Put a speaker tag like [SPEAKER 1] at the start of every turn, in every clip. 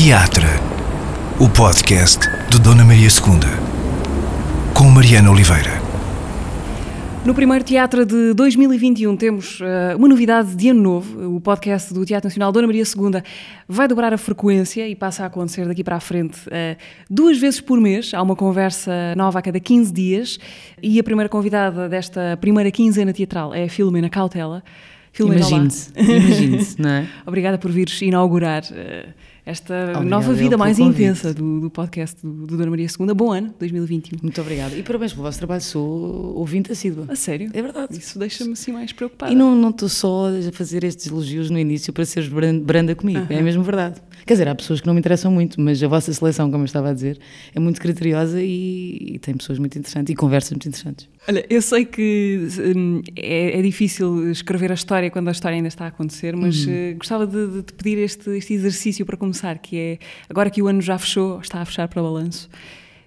[SPEAKER 1] Teatro, o podcast de Dona Maria II, com Mariana Oliveira.
[SPEAKER 2] No primeiro teatro de 2021 temos uh, uma novidade de ano novo. O podcast do Teatro Nacional Dona Maria II vai dobrar a frequência e passa a acontecer daqui para a frente uh, duas vezes por mês. Há uma conversa nova a cada 15 dias e a primeira convidada desta primeira quinzena teatral é a Filomena Cautela.
[SPEAKER 3] Imagine-se, imagine-se, não é?
[SPEAKER 2] Obrigada por vires inaugurar uh, esta obrigada nova vida mais intensa do, do podcast do, do, Dona Maria II. Bom ano, 2021.
[SPEAKER 3] Muito obrigada. E parabéns pelo vosso trabalho, sou ouvinte assídua.
[SPEAKER 2] A sério?
[SPEAKER 3] É verdade.
[SPEAKER 2] Isso deixa-me assim mais preocupada.
[SPEAKER 3] E não estou só a fazer estes elogios no início para seres branda comigo, uh -huh. é mesmo verdade. Quer dizer, há pessoas que não me interessam muito, mas a vossa seleção, como eu estava a dizer, é muito criteriosa e, e tem pessoas muito interessantes e conversas muito interessantes.
[SPEAKER 2] Olha, eu sei que hum, é, é, difícil escrever a história quando a história ainda está a acontecer, mas uhum. uh, gostava de, te pedir este, este exercício para começar, que é, agora que o ano já fechou, está a fechar para balanço,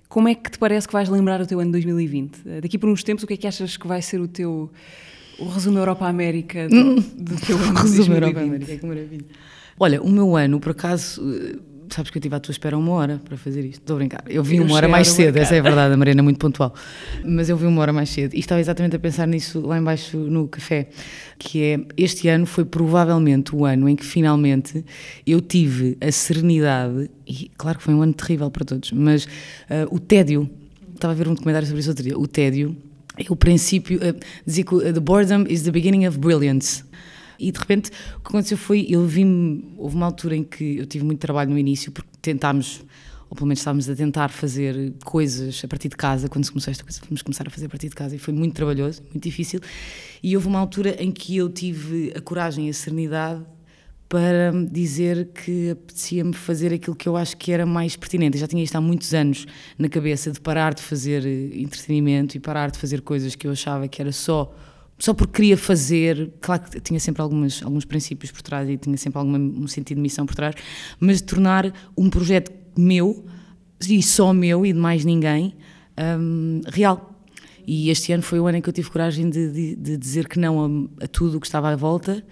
[SPEAKER 2] como é que te parece que vais lembrar o teu ano 2020? Uh, daqui por uns tempos, o que é que achas que vai ser o teu o resumo Europa-América do, do teu ano
[SPEAKER 3] resumo Europa-América, que maravilha. Olha, o meu ano, por acaso, eh, sabes que eu estive à tua espera uma hora para fazer isto. Estou a brincar. Eu vim eu uma hora mais cedo, essa é a verdade, a Mariana é muito pontual. Mas eu vim uma hora mais cedo e estava exatamente a pensar nisso lá embaixo no café, que é, este ano foi provavelmente o ano em que finalmente eu tive a serenidade, e claro que foi um ano terrível para todos, mas uh, o tédio, estava a ver um documentário sobre isso outro dia, o tédio é o princípio, uh, dizia que uh, the boredom is the beginning of brilliance. E de repente o que aconteceu foi, eu vi houve uma altura em que eu tive muito trabalho no início, porque tentámos, ou pelo menos estávamos a tentar fazer coisas a partir de casa, quando se começou esta coisa, fomos começar a fazer a partir de casa e foi muito trabalhoso, muito difícil. E houve uma altura em que eu tive a coragem e a serenidade para dizer que apetecia-me fazer aquilo que eu acho que era mais pertinente. Eu já tinha isto há muitos anos na cabeça de parar de fazer entretenimento e parar de fazer coisas que eu achava que era só só porque queria fazer, claro que tinha sempre algumas, alguns princípios por trás e tinha sempre algum um sentido de missão por trás, mas de tornar um projeto meu, e só meu e de mais ninguém, um, real. E este ano foi o ano em que eu tive coragem de, de, de dizer que não a, a tudo o que estava à volta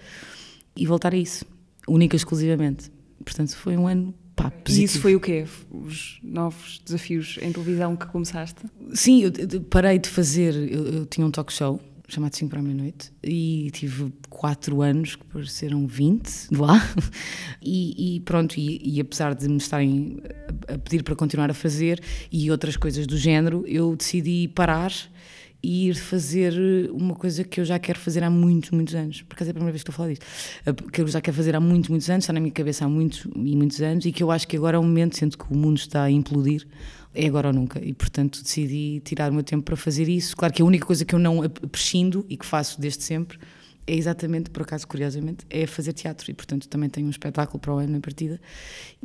[SPEAKER 3] e voltar a isso, única e exclusivamente. Portanto, foi um ano Pá,
[SPEAKER 2] e isso foi o quê? Os novos desafios em televisão que começaste?
[SPEAKER 3] Sim, eu parei de fazer. Eu, eu tinha um talk show chamado 5 para a meia-noite e tive 4 anos que pareceram 20 de lá e, e pronto, e, e, apesar de me estarem a pedir para continuar a fazer e outras coisas do género, eu decidi parar e ir fazer uma coisa que eu já quero fazer há muitos, muitos anos. Por acaso é a primeira vez que estou a falar disto. Que eu já quero fazer há muitos, muitos anos, está na minha cabeça há muitos e muitos anos e que eu acho que agora é o momento, sendo que o mundo está a implodir, é agora ou nunca. E, portanto, decidi tirar o meu tempo para fazer isso. Claro que a única coisa que eu não prescindo e que faço desde sempre é exatamente, por acaso, curiosamente, é fazer teatro. E, portanto, também tenho um espetáculo para o ano na partida.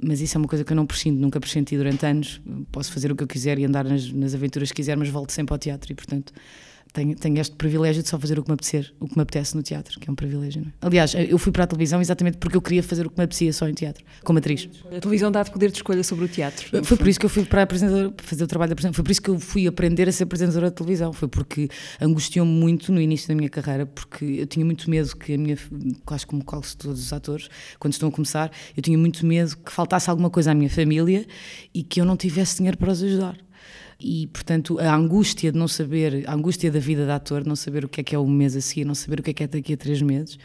[SPEAKER 3] Mas isso é uma coisa que eu não prescindo, nunca prescinti durante anos. Posso fazer o que eu quiser e andar nas, nas aventuras que quiser, mas volto sempre ao teatro. E, portanto, tenho, tenho este privilégio de só fazer o que me apetecer, o que me apetece no teatro, que é um privilégio. Não é? Aliás, eu fui para a televisão exatamente porque eu queria fazer o que me apetecia só em teatro, como atriz.
[SPEAKER 2] A televisão dá-te poder de escolha sobre o teatro.
[SPEAKER 3] Foi por isso que eu fui para a apresentadora, para fazer o trabalho da apresentadora, foi por isso que eu fui aprender a ser apresentadora de televisão, foi porque angustiou-me muito no início da minha carreira, porque eu tinha muito medo que a minha, quase como quase todos os atores, quando estão a começar, eu tinha muito medo que faltasse alguma coisa à minha família e que eu não tivesse dinheiro para os ajudar e portanto a angústia de não saber, a angústia da vida de ator, não saber o que é que é o mês a seguir, não saber o que é que é daqui a três meses,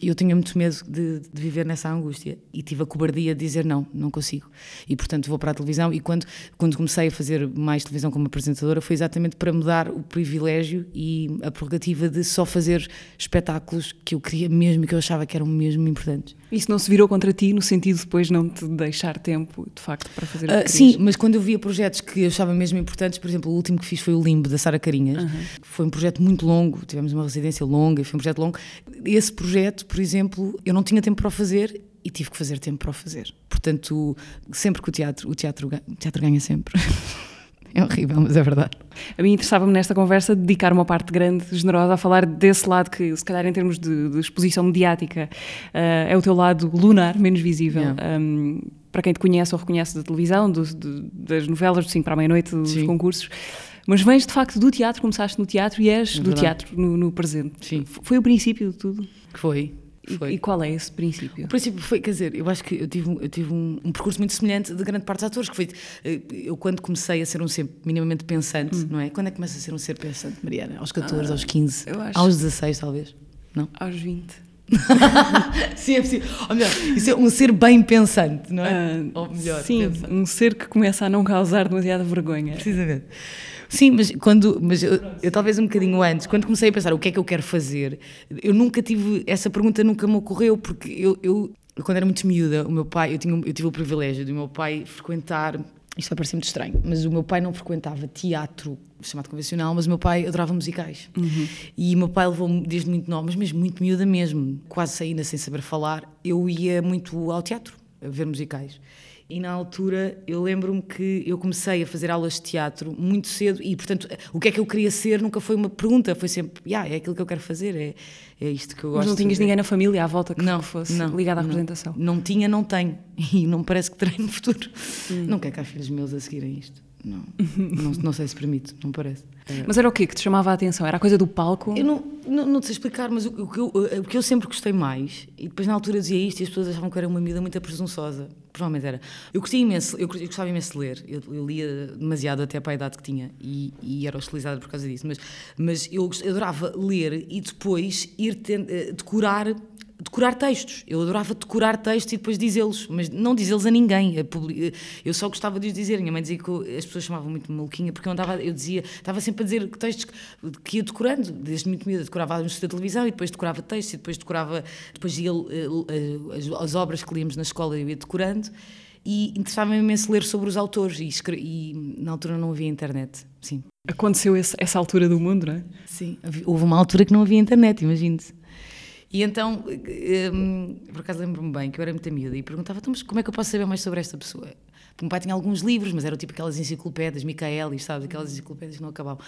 [SPEAKER 3] e eu tinha muito medo de, de, viver nessa angústia e tive a cobardia de dizer não, não consigo. E portanto vou para a televisão. E quando, quando comecei a fazer mais televisão como apresentadora, foi exatamente para me dar o privilégio e a prerrogativa de só fazer espetáculos que eu queria mesmo e que eu achava que eram mesmo importantes.
[SPEAKER 2] Isso não se virou contra ti no sentido de depois não te deixar tempo, de facto, para fazer o que uh,
[SPEAKER 3] Sim, mas quando eu via projetos que eu achava mesmo importantes, por exemplo, o último que fiz foi o Limbo, da Sara Carinhas. Uhum. Foi um projeto muito longo, tivemos uma residência longa, foi um projeto longo. Esse projeto por exemplo, eu não tinha tempo para o fazer e tive que fazer tempo para o fazer. Portanto, sempre que o teatro, o teatro, o teatro ganha sempre. É horrível, mas é verdade.
[SPEAKER 2] A mim interessava-me nesta conversa dedicar uma parte grande, generosa, a falar desse lado que, se calhar, em termos de, de exposição mediática, uh, é o teu lado lunar, menos visível. Yeah. Um, para quem te conhece ou reconhece da televisão, do, do, das novelas, do 5 para a meia-noite, dos Sim. concursos. Mas vens de facto do teatro, começaste no teatro e és é do teatro no, no presente.
[SPEAKER 3] Sim.
[SPEAKER 2] Foi o princípio de tudo?
[SPEAKER 3] Foi,
[SPEAKER 2] E, e, qual é esse princípio?
[SPEAKER 3] O princípio foi, quer dizer, eu acho que eu tive, eu tive um, um, percurso muito semelhante de grande parte dos atores, que foi, eh, eu quando comecei a ser um ser minimamente pensante, hum. não é? Quando é que começa a ser um ser pensante, Mariana? Aos 14, ah, aos 15, aos 16 talvez, não?
[SPEAKER 2] Aos 20.
[SPEAKER 3] sim, é possível. Ou melhor, isso é um ser bem pensante, não é?
[SPEAKER 2] Uh, Ou melhor, sim, pensante. um ser que começa a não causar demasiada vergonha.
[SPEAKER 3] Precisamente. Sim, mas quando, mas eu, eu, talvez um bocadinho antes, quando comecei a pensar o que é que eu quero fazer, eu nunca tive, essa pergunta nunca me ocorreu, porque eu, eu quando era muito miúda, o meu pai, eu, tinha, eu tive o privilégio do meu pai frequentar isto vai parecer muito estranho, mas o meu pai não frequentava teatro chamado convencional, mas o meu pai adorava musicais. Uhum. E o meu pai levou-me desde muito nova, mas mesmo muito miúda mesmo, quase ainda sem saber falar, eu ia muito ao teatro, a ver musicais. E na altura eu lembro-me que eu comecei a fazer aulas de teatro muito cedo e, portanto, o que é que eu queria ser nunca foi uma pergunta, foi sempre, yeah, é aquilo que eu quero fazer, é, é isto que eu gosto.
[SPEAKER 2] Mas não tinhas ninguém na família à volta que não, fosse não, ligado à representação?
[SPEAKER 3] Não, não tinha, não tenho. E não me parece que terei no futuro. Hum. Não quero que há filhos meus a seguirem isto. Não, não, não sei se permite, não parece.
[SPEAKER 2] Mas era o quê que te chamava a atenção? Era a coisa do palco?
[SPEAKER 3] Eu não, não, não sei explicar, mas o, o, que eu, o que eu sempre gostei mais, e depois na altura dizia isto e as pessoas achavam que era uma miúda muito presunçosa, provavelmente era. Eu gostei imenso, eu, eu gostava imenso de ler, eu, eu, lia demasiado até para a idade que tinha e, e era hostilizada por causa disso, mas, mas eu, eu adorava ler e depois ir eh, decorar decorar textos. Eu adorava decorar textos e depois dizê-los, mas não dizê-los a ninguém. Eu só gostava de os dizer. Minha mãe dizia que as pessoas chamavam muito maluquinha porque eu andava, eu dizia, estava sempre a dizer textos que ia decorando, desde muito miúda. Decorava anúncios da televisão e depois decorava textos e depois decorava, depois ia eh, eh, as, as obras que líamos na escola eu ia decorando. E interessava-me imenso ler sobre os autores e, e, na altura não havia internet, sim.
[SPEAKER 2] Aconteceu esse, essa altura do mundo, não é?
[SPEAKER 3] Sim, houve uma altura que não havia internet, imagine-se. E então, um, por acaso lembro-me bem que eu era muito miúda e perguntava, então, mas como é que eu posso saber mais sobre esta pessoa? Porque o meu pai tinha alguns livros, mas eram tipo aquelas enciclopédias, Micaelis, sabe? Aquelas enciclopédias que não acabavam.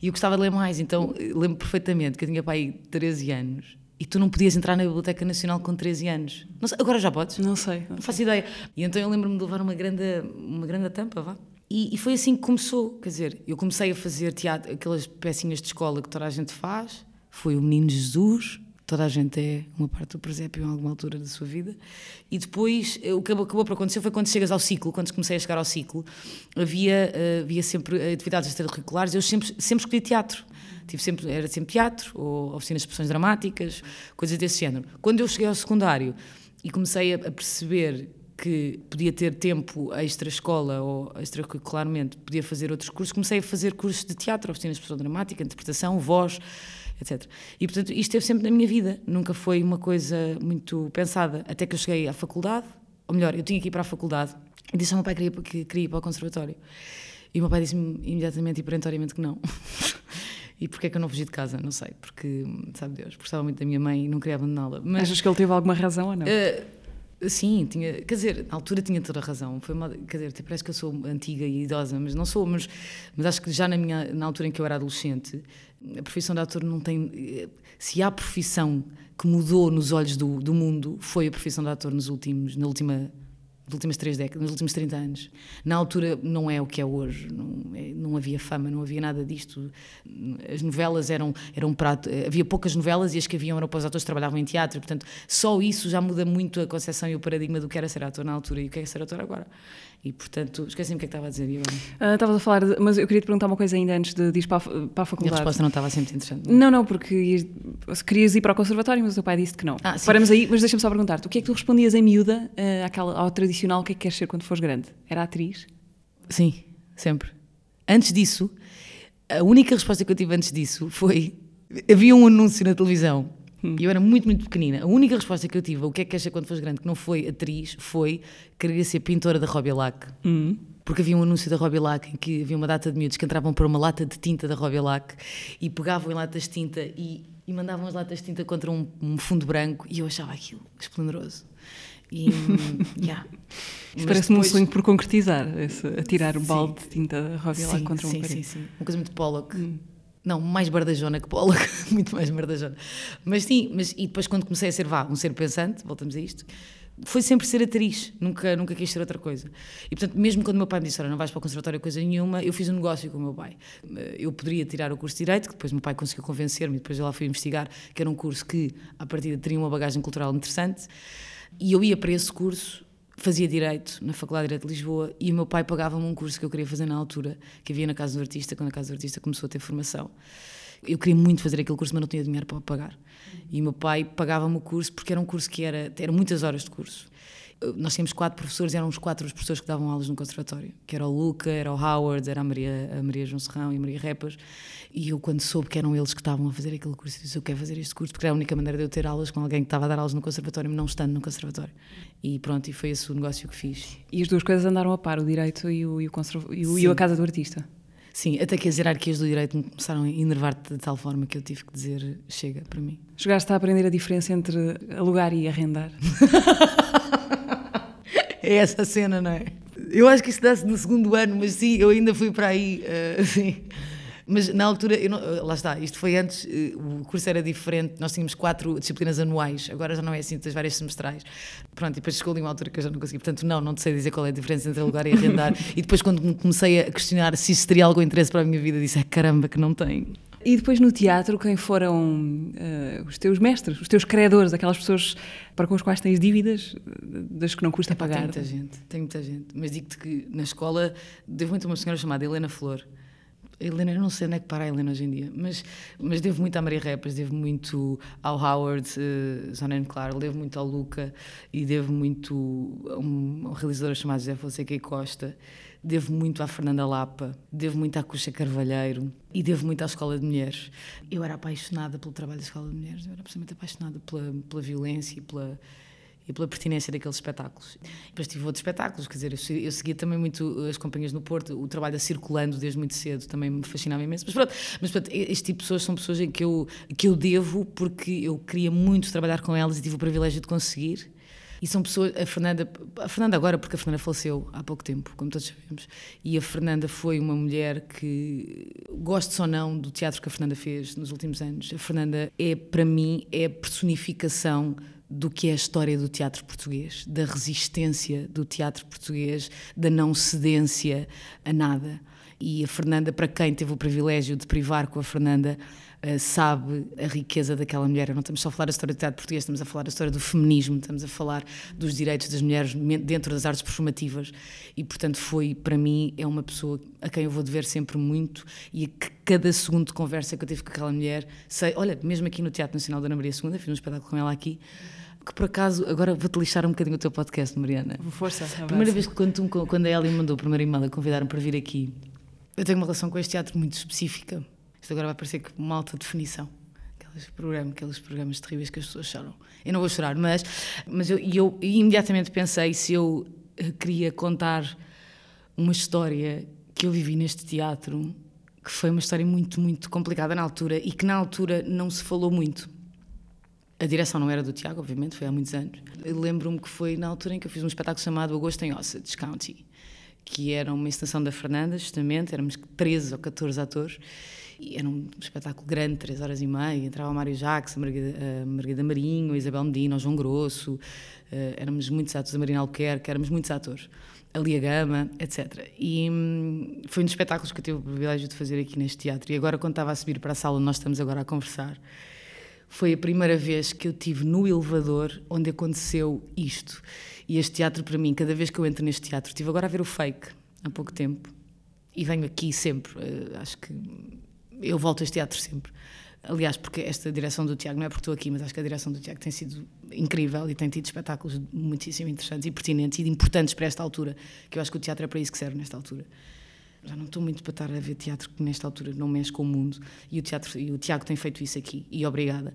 [SPEAKER 3] E eu gostava de ler mais, então lembro perfeitamente que eu tinha pai 13 anos e tu não podias entrar na Biblioteca Nacional com 13 anos. Sei, agora já podes?
[SPEAKER 2] Não sei.
[SPEAKER 3] Não, não faço ideia. E então eu lembro-me de levar uma grande, uma grande tampa, vá. E, e, foi assim que começou. Quer dizer, eu comecei a fazer teatro, aquelas pecinhas de escola que toda a gente faz. Foi o Menino Jesus, toda a gente é uma parte do presépio em alguma altura da sua vida. E depois, eh, o que acabou por acontecer foi quando chegas ao ciclo, quando comecei a chegar ao ciclo, havia, eh, havia sempre atividades extracurriculares, eu sempre, sempre escolhi teatro. Tive sempre, era sempre teatro, ou oficinas de expressões dramáticas, coisas desse género. Quando eu cheguei ao secundário e comecei a perceber que podia ter tempo extra-escola ou extracurricularmente, podia fazer outros cursos, comecei a fazer cursos de teatro, oficinas de expressão dramática, interpretação, voz, etc. E, portanto, isto esteve sempre na minha vida, nunca foi uma coisa muito pensada, até que eu cheguei à faculdade, ou melhor, eu tinha que ir para a faculdade, e disse ao meu pai que queria, que queria ir para o conservatório. E o meu pai disse-me imediatamente e perentoriamente que não. E porquê é que eu não fugi de casa? Não sei, porque, sabe Deus, gostava muito da minha mãe e não queria abandoná-la.
[SPEAKER 2] Mas, Achas que ele teve alguma razão ou não?
[SPEAKER 3] Uh, sim, tinha, quer dizer, na altura tinha toda a razão. Foi uma, quer dizer, parece que eu sou antiga e idosa, mas não sou, mas, mas acho que já na, minha, na altura em que eu era adolescente, a profissão de ator não tem. Se há profissão que mudou nos olhos do, do mundo, foi a profissão de ator nos últimos, na última nas últimas três décadas, nos últimos 30 anos. Na altura não é o que é hoje, não, é, não havia fama, não havia nada disto. As novelas eram, eram prato, havia poucas novelas e as que haviam eram para os atores que trabalhavam em teatro, portanto, só isso já muda muito a concepção e o paradigma do que era ser ator na altura e o que é ser ator agora. E, portanto, esqueci-me o que é que estava a dizer.
[SPEAKER 2] Uh, estavas a falar, de, mas eu queria te perguntar uma coisa ainda antes de, de ir para a, para a faculdade.
[SPEAKER 3] E a resposta não estava sempre interessante.
[SPEAKER 2] Não, não, não porque ias, querias ir para o conservatório, mas o teu pai disse que não. Ah, Paramos aí, mas deixa-me só perguntar-te, o que é que tu respondias em miúda uh, àquela, ao tradicional, o que é que queres ser quando fores grande? Era atriz?
[SPEAKER 3] Sim, sempre. Antes disso, a única resposta que eu tive antes disso foi, havia um anúncio na televisão Hum. E eu era muito, muito pequenina. A única resposta que eu tive, o que é que queres ser quando fores grande, que não foi atriz, foi querer ser pintora da Robbie Lac. Hum. Porque havia um anúncio da Robbie Lac em que havia uma data de miúdos que entravam para uma lata de tinta da Robbie Lac e pegavam em latas de tinta e, e mandavam as latas de tinta contra um, um fundo branco e eu achava aquilo esplendoroso. E, yeah.
[SPEAKER 2] Parece-me depois... um sonho por concretizar, esse, a tirar o balde de tinta da Robbie Lac contra um
[SPEAKER 3] sim, parede. Sim, sim, Uma coisa muito Pollock. Hum. Não, mais bardajona que Pollock, muito mais bardajona. Mas sim, mas, e depois quando comecei a ser, vá, um ser pensante, voltamos a isto, foi sempre ser atriz, nunca, nunca quis ser outra coisa. E portanto, mesmo quando o meu pai me disse: não vais para o conservatório coisa nenhuma, eu fiz um negócio com o meu pai. Eh, eu poderia tirar o curso de Direito, que depois o meu pai conseguiu convencer-me, depois eu lá fui investigar, que era um curso que, à partida, teria uma bagagem cultural interessante. E eu ia para esse curso fazia Direito na Faculdade de Direito de Lisboa e o meu pai pagava-me um curso que eu queria fazer na altura, que havia na Casa do Artista, quando a Casa do Artista começou a ter formação. Eu queria muito fazer aquele curso, mas não tinha dinheiro para pagar. E o meu pai pagava-me o curso porque era um curso que era, era muitas horas de curso nós tínhamos quatro professores, eram os quatro os professores que davam aulas no conservatório, que era o Luca, era o Howard, era a Maria, a Maria João Serrão e a Maria Repas, e eu quando soube que eram eles que estavam a fazer aquele curso, disse, eu quero fazer este curso, porque era a única maneira de eu ter aulas com alguém que estava a dar aulas no conservatório, não estando no conservatório. E pronto, e foi esse o negócio que fiz.
[SPEAKER 2] E as duas coisas andaram a par, o direito e, o, e, o e, o, e a casa do artista?
[SPEAKER 3] Sim, até que as hierarquias do direito me começaram a enervar-te de tal forma que eu tive que dizer chega para mim.
[SPEAKER 2] Chegaste a aprender a diferença entre alugar e arrendar?
[SPEAKER 3] é essa cena, não é? Eu acho que isso dá-se no segundo ano, mas sim, eu ainda fui para aí, uh, sim. Mas na altura, não, eh, lá está, isto foi antes, eh, o curso era diferente, nós tínhamos quatro disciplinas anuais, agora já não é assim, tens várias semestrais. Pronto, e depois chegou ali uma altura que eu já não consegui, portanto, não, não te sei dizer qual é a diferença entre alugar e arrendar. e depois, quando comecei a questionar se isso teria algum interesse para a minha vida, disse: ah, caramba, que não tem.
[SPEAKER 2] E depois no teatro, quem foram uh, os teus mestres, os teus criadores, aquelas pessoas para com as quais tens dívidas, das que não custa Epá, pagar?
[SPEAKER 3] Tem muita gente, tem muita gente. Mas digo-te que na escola devo muito a uma senhora chamada Helena Flor. Helena, eu não sei onde é que para a Helena hoje em dia, mas, mas devo muito à Maria Repas, devo muito ao Howard uh, Zonen Claro, devo muito ao Luca e devo muito a um, a um realizador chamado José Fonseca e Costa devo muito à Fernanda Lapa, devo muito à Cuxa Carvalheiro e devo muito à Escola de Mulheres. Eu era apaixonada pelo trabalho da Escola de Mulheres, eu era absolutamente apaixonada pela, pela violência e pela, e pela pertinência daqueles espetáculos. Depois tive outros espetáculos, quer dizer, eu, seguia também muito as companhias no Porto, o trabalho da Circulando desde muito cedo também me fascinava imenso. Mas pronto, mas pronto este tipo de pessoas são pessoas que eu, que eu devo porque eu queria muito trabalhar com elas e tive o privilégio de conseguir. E são pessoas, a Fernanda, a Fernanda agora, porque a Fernanda faleceu há pouco tempo, como todos sabemos, e a Fernanda foi uma mulher que, gosto ou não do teatro que a Fernanda fez nos últimos anos, a Fernanda é, para mim, é a personificação do que é a história do teatro português, da resistência do teatro português, da não cedência a nada. E a Fernanda, para quem teve o privilégio de privar com a Fernanda, uh, sabe a riqueza daquela mulher. Não estamos só a falar da história do teatro português, estamos a falar da história do feminismo, estamos a falar dos direitos das mulheres dentro das artes performativas. E, portanto, foi, para mim, é uma pessoa a quem eu vou dever sempre muito e a que cada segundo de conversa que eu tive com aquela mulher, sei, olha, mesmo aqui no Teatro Nacional da Ana Maria II, fiz um espetáculo com ela aqui que por acaso, agora vou-te lixar um bocadinho o teu podcast, Mariana.
[SPEAKER 2] Força.
[SPEAKER 3] A primeira vez que quando, quando a Ellie mandou o primeiro e-mail a convidar-me para vir aqui, eu tenho uma relação com este teatro muito específica. Isto agora vai parecer que uma alta definição. Aqueles programas, aqueles programas terríveis que as pessoas choram. Eu não vou chorar, mas, mas eu, eu imediatamente pensei se eu eh, queria contar uma história que eu vivi neste teatro, que foi uma história muito, muito complicada na altura e que na altura não se falou muito. A direção não era do Tiago, obviamente, foi há muitos anos. Lembro-me que foi na altura em que eu fiz um espetáculo chamado Agosto em Osage County, que era uma extensão da Fernanda, justamente, éramos 13 ou 14 atores, e era um espetáculo grande, três horas e meia. Entrava o Mário Jacques, a Margarida, a Margarida Marinho, a Isabel Medina, o João Grosso. Uh, éramos muitos atores, a Marina Alquerque, éramos muitos atores. A Lia Gama, etc. E hum, foi um dos espetáculos que eu tive o privilégio de fazer aqui neste teatro. E agora, quando estava a subir para a sala onde nós estamos agora a conversar, foi a primeira vez que eu tive no elevador onde aconteceu isto. E este teatro, para mim, cada vez que eu entro neste teatro, estive agora a ver o fake há pouco tempo e venho aqui sempre. Uh, acho que eu volto a este teatro sempre. Aliás, porque esta direção do Tiago, não é porque estou aqui, mas acho que a direção do Tiago tem sido incrível e tem tido espetáculos muitíssimo interessantes e pertinentes e importantes para esta altura, que eu acho que o teatro é para isso que serve nesta altura já não estou muito para estar a ver teatro que nesta altura não mexe com o mundo. E o teatro e o Tiago tem feito isso aqui. E obrigada.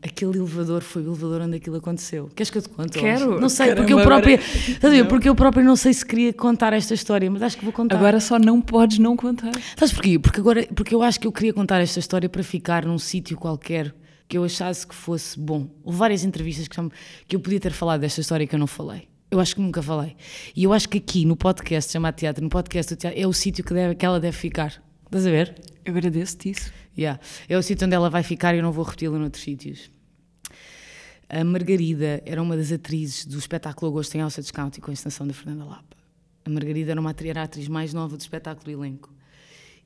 [SPEAKER 3] Aquele elevador foi o elevador onde aquilo aconteceu. Queres que eu te conte
[SPEAKER 2] quero.
[SPEAKER 3] Não sei porque eu própria agora... porque eu própria não sei se queria contar esta história mas acho que vou contar.
[SPEAKER 2] Agora só não podes não contar.
[SPEAKER 3] Sabes porquê? Porque agora porque eu acho que eu queria contar esta história para ficar num sítio qualquer que eu achasse que fosse bom. Houve várias entrevistas que, que eu podia ter falado desta história que eu não falei eu acho que nunca falei. E eu acho que aqui no podcast, chamado Teatro, no podcast do teatro, é o sítio que, deve, que ela deve ficar. Estás a ver?
[SPEAKER 2] Eu agradeço-te isso.
[SPEAKER 3] Yeah. É o sítio onde ela vai ficar e eu não vou repeti-la noutros sítios. A Margarida era uma das atrizes do espetáculo Agosto em Alça County com a extensão da Fernanda Lapa. A Margarida era, uma, era a atriz mais nova do espetáculo elenco.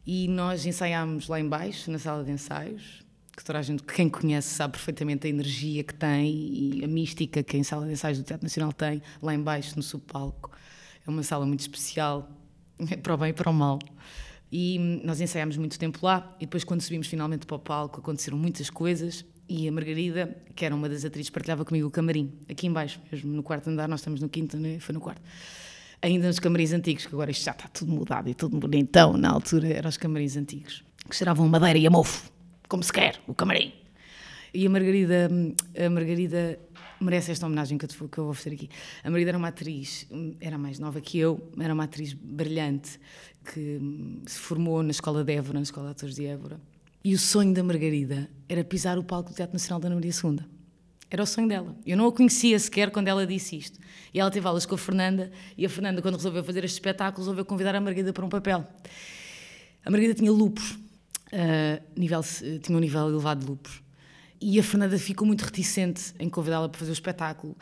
[SPEAKER 3] E nós ensaiámos lá embaixo, na sala de ensaios, que toda a gente, quem conhece sabe perfeitamente a energia que tem e a mística que a sala de ensaios do Teatro Nacional tem, lá embaixo no subpalco. É uma sala muito especial, para o bem e para o mal. E nós ensaiámos muito tempo lá e depois quando subimos finalmente para o palco aconteceram muitas coisas e a Margarida, que era uma das atrizes, partilhava comigo o camarim, aqui embaixo mesmo, no quarto andar, nós estamos no quinto, né? foi no quarto. Ainda nos camarins antigos, que agora isto já está tudo mudado e tudo bonitão, na altura eram os camarins antigos, que cheiravam madeira e a mofo como se quer, o camarim. E a Margarida, a Margarida merece esta homenagem que eu, que eu vou fazer aqui. A Margarida era uma atriz, era mais nova que eu, era uma atriz brilhante, que se formou na Escola de Évora, na Escola de Atores de Évora. E o sonho da Margarida era pisar o palco do Teatro Nacional da Ana Maria II. Era o sonho dela. Eu não a conhecia sequer quando ela disse isto. E ela teve aulas com a Fernanda, e a Fernanda, quando resolveu fazer este espetáculo, resolveu convidar a Margarida para um papel. A Margarida tinha lupus uh, nível, tinha um nível elevado de lupus. E a Fernanda ficou muito reticente em convidá-la para fazer o espetáculo.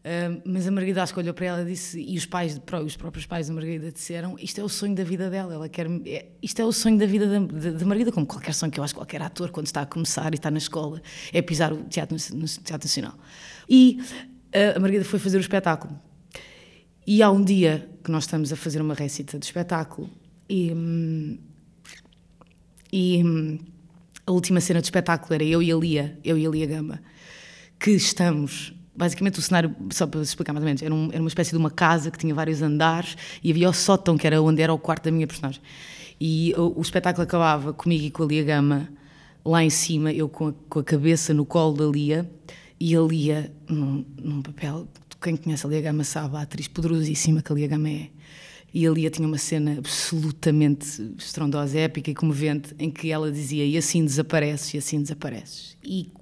[SPEAKER 3] Uh, mas a Margarida olhou para ela disse, e os pais, os próprios pais da Margarida disseram: Isto é o sonho da vida dela, ela quer, é, isto é o sonho da vida da, da, Margarida, como qualquer sonho que eu acho que qualquer ator, quando está a começar e está na escola, é pisar o teatro no, Teatro Nacional. E uh, a Margarida foi fazer o espetáculo. E há um dia que nós estamos a fazer uma récita do espetáculo e. Hum, e hum, a última cena do espetáculo era eu e a Lia, eu e a Lia Gama, que estamos. Basicamente, o cenário, só para explicar mais ou menos, era, um, era uma espécie de uma casa que tinha vários andares e havia o sótão, que era onde era o quarto da minha personagem. E o, o espetáculo acabava comigo e com a Lia Gama lá em cima, eu com a, com a cabeça no colo da Lia e a Lia num, num papel. Quem conhece a Lia Gama sabe a atriz poderosíssima que a Lia Gama é e ali tinha uma cena absolutamente estrondosa, épica e comovente, em que ela dizia: E assim desapareces, e assim desapareces. E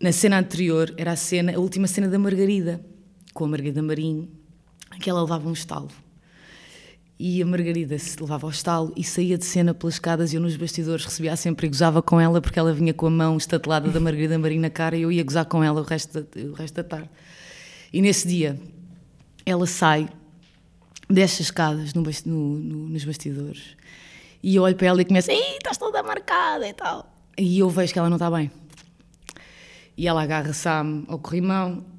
[SPEAKER 3] na cena anterior era a cena, a última cena da Margarida, com a Margarida Marinho, em que ela levava um estalo. E a Margarida se levava ao estalo e saía de cena pelas escadas e eu nos bastidores recebia sempre e gozava com ela porque ela vinha com a mão estatelada da Margarida Marinho na cara e eu ia gozar com ela o resto da, o resto da tarde. E nesse dia ela sai desce as escadas no, no, no, nos bastidores e eu olho para ela e começo, Ei, estás toda marcada e tal. E eu vejo que ela não está bem. E ela agarra-se ao corrimão.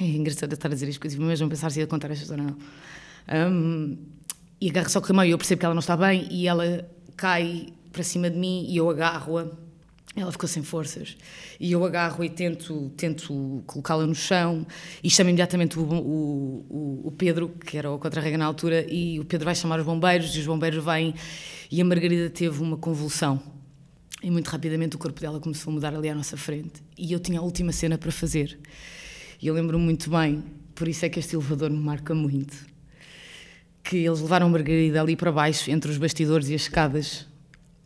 [SPEAKER 3] É engraçado estar a dizer isto, porque mesmo pensar se ia contar esta história não. Um, e agarra-se ao corrimão e eu percebo que ela não está bem e ela cai para cima de mim e eu agarro-a ela ficou sem forças e eu agarro e tento, tento colocá-la no chão e chamo imediatamente o, o, o, Pedro, que era o contra-rega na altura, e o Pedro vai chamar os bombeiros e os bombeiros vêm e a Margarida teve uma convulsão. E muito rapidamente o corpo dela começou a mudar ali à nossa frente. E eu tinha a última cena para fazer. E eu lembro muito bem, por isso é que este elevador me marca muito, que eles levaram a Margarida ali para baixo, entre os bastidores e as escadas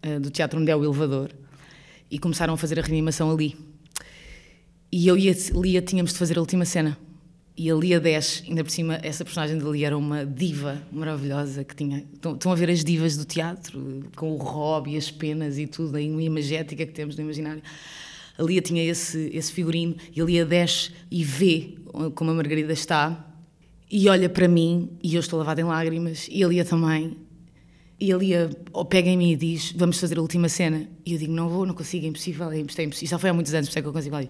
[SPEAKER 3] uh, do teatro onde é o elevador e começaram a fazer a reanimação ali. E eu e a Lia tínhamos de fazer a última cena. E a Lia 10, ainda por cima, essa personagem da Lia era uma diva maravilhosa que tinha. Estão a ver as divas do teatro, com o rob e as penas e tudo, a imagética que temos no imaginário. A Lia tinha esse, esse figurino e a Lia desce e vê como a Margarida está e olha para mim e eu estou lavada em lágrimas e a Lia também e ele ia, ou pega em mim e diz: Vamos fazer a última cena. E eu digo: Não vou, não consigo, é impossível, é impossível. É impossível. Isso já foi há muitos anos, por isso é que eu consigo. Uh,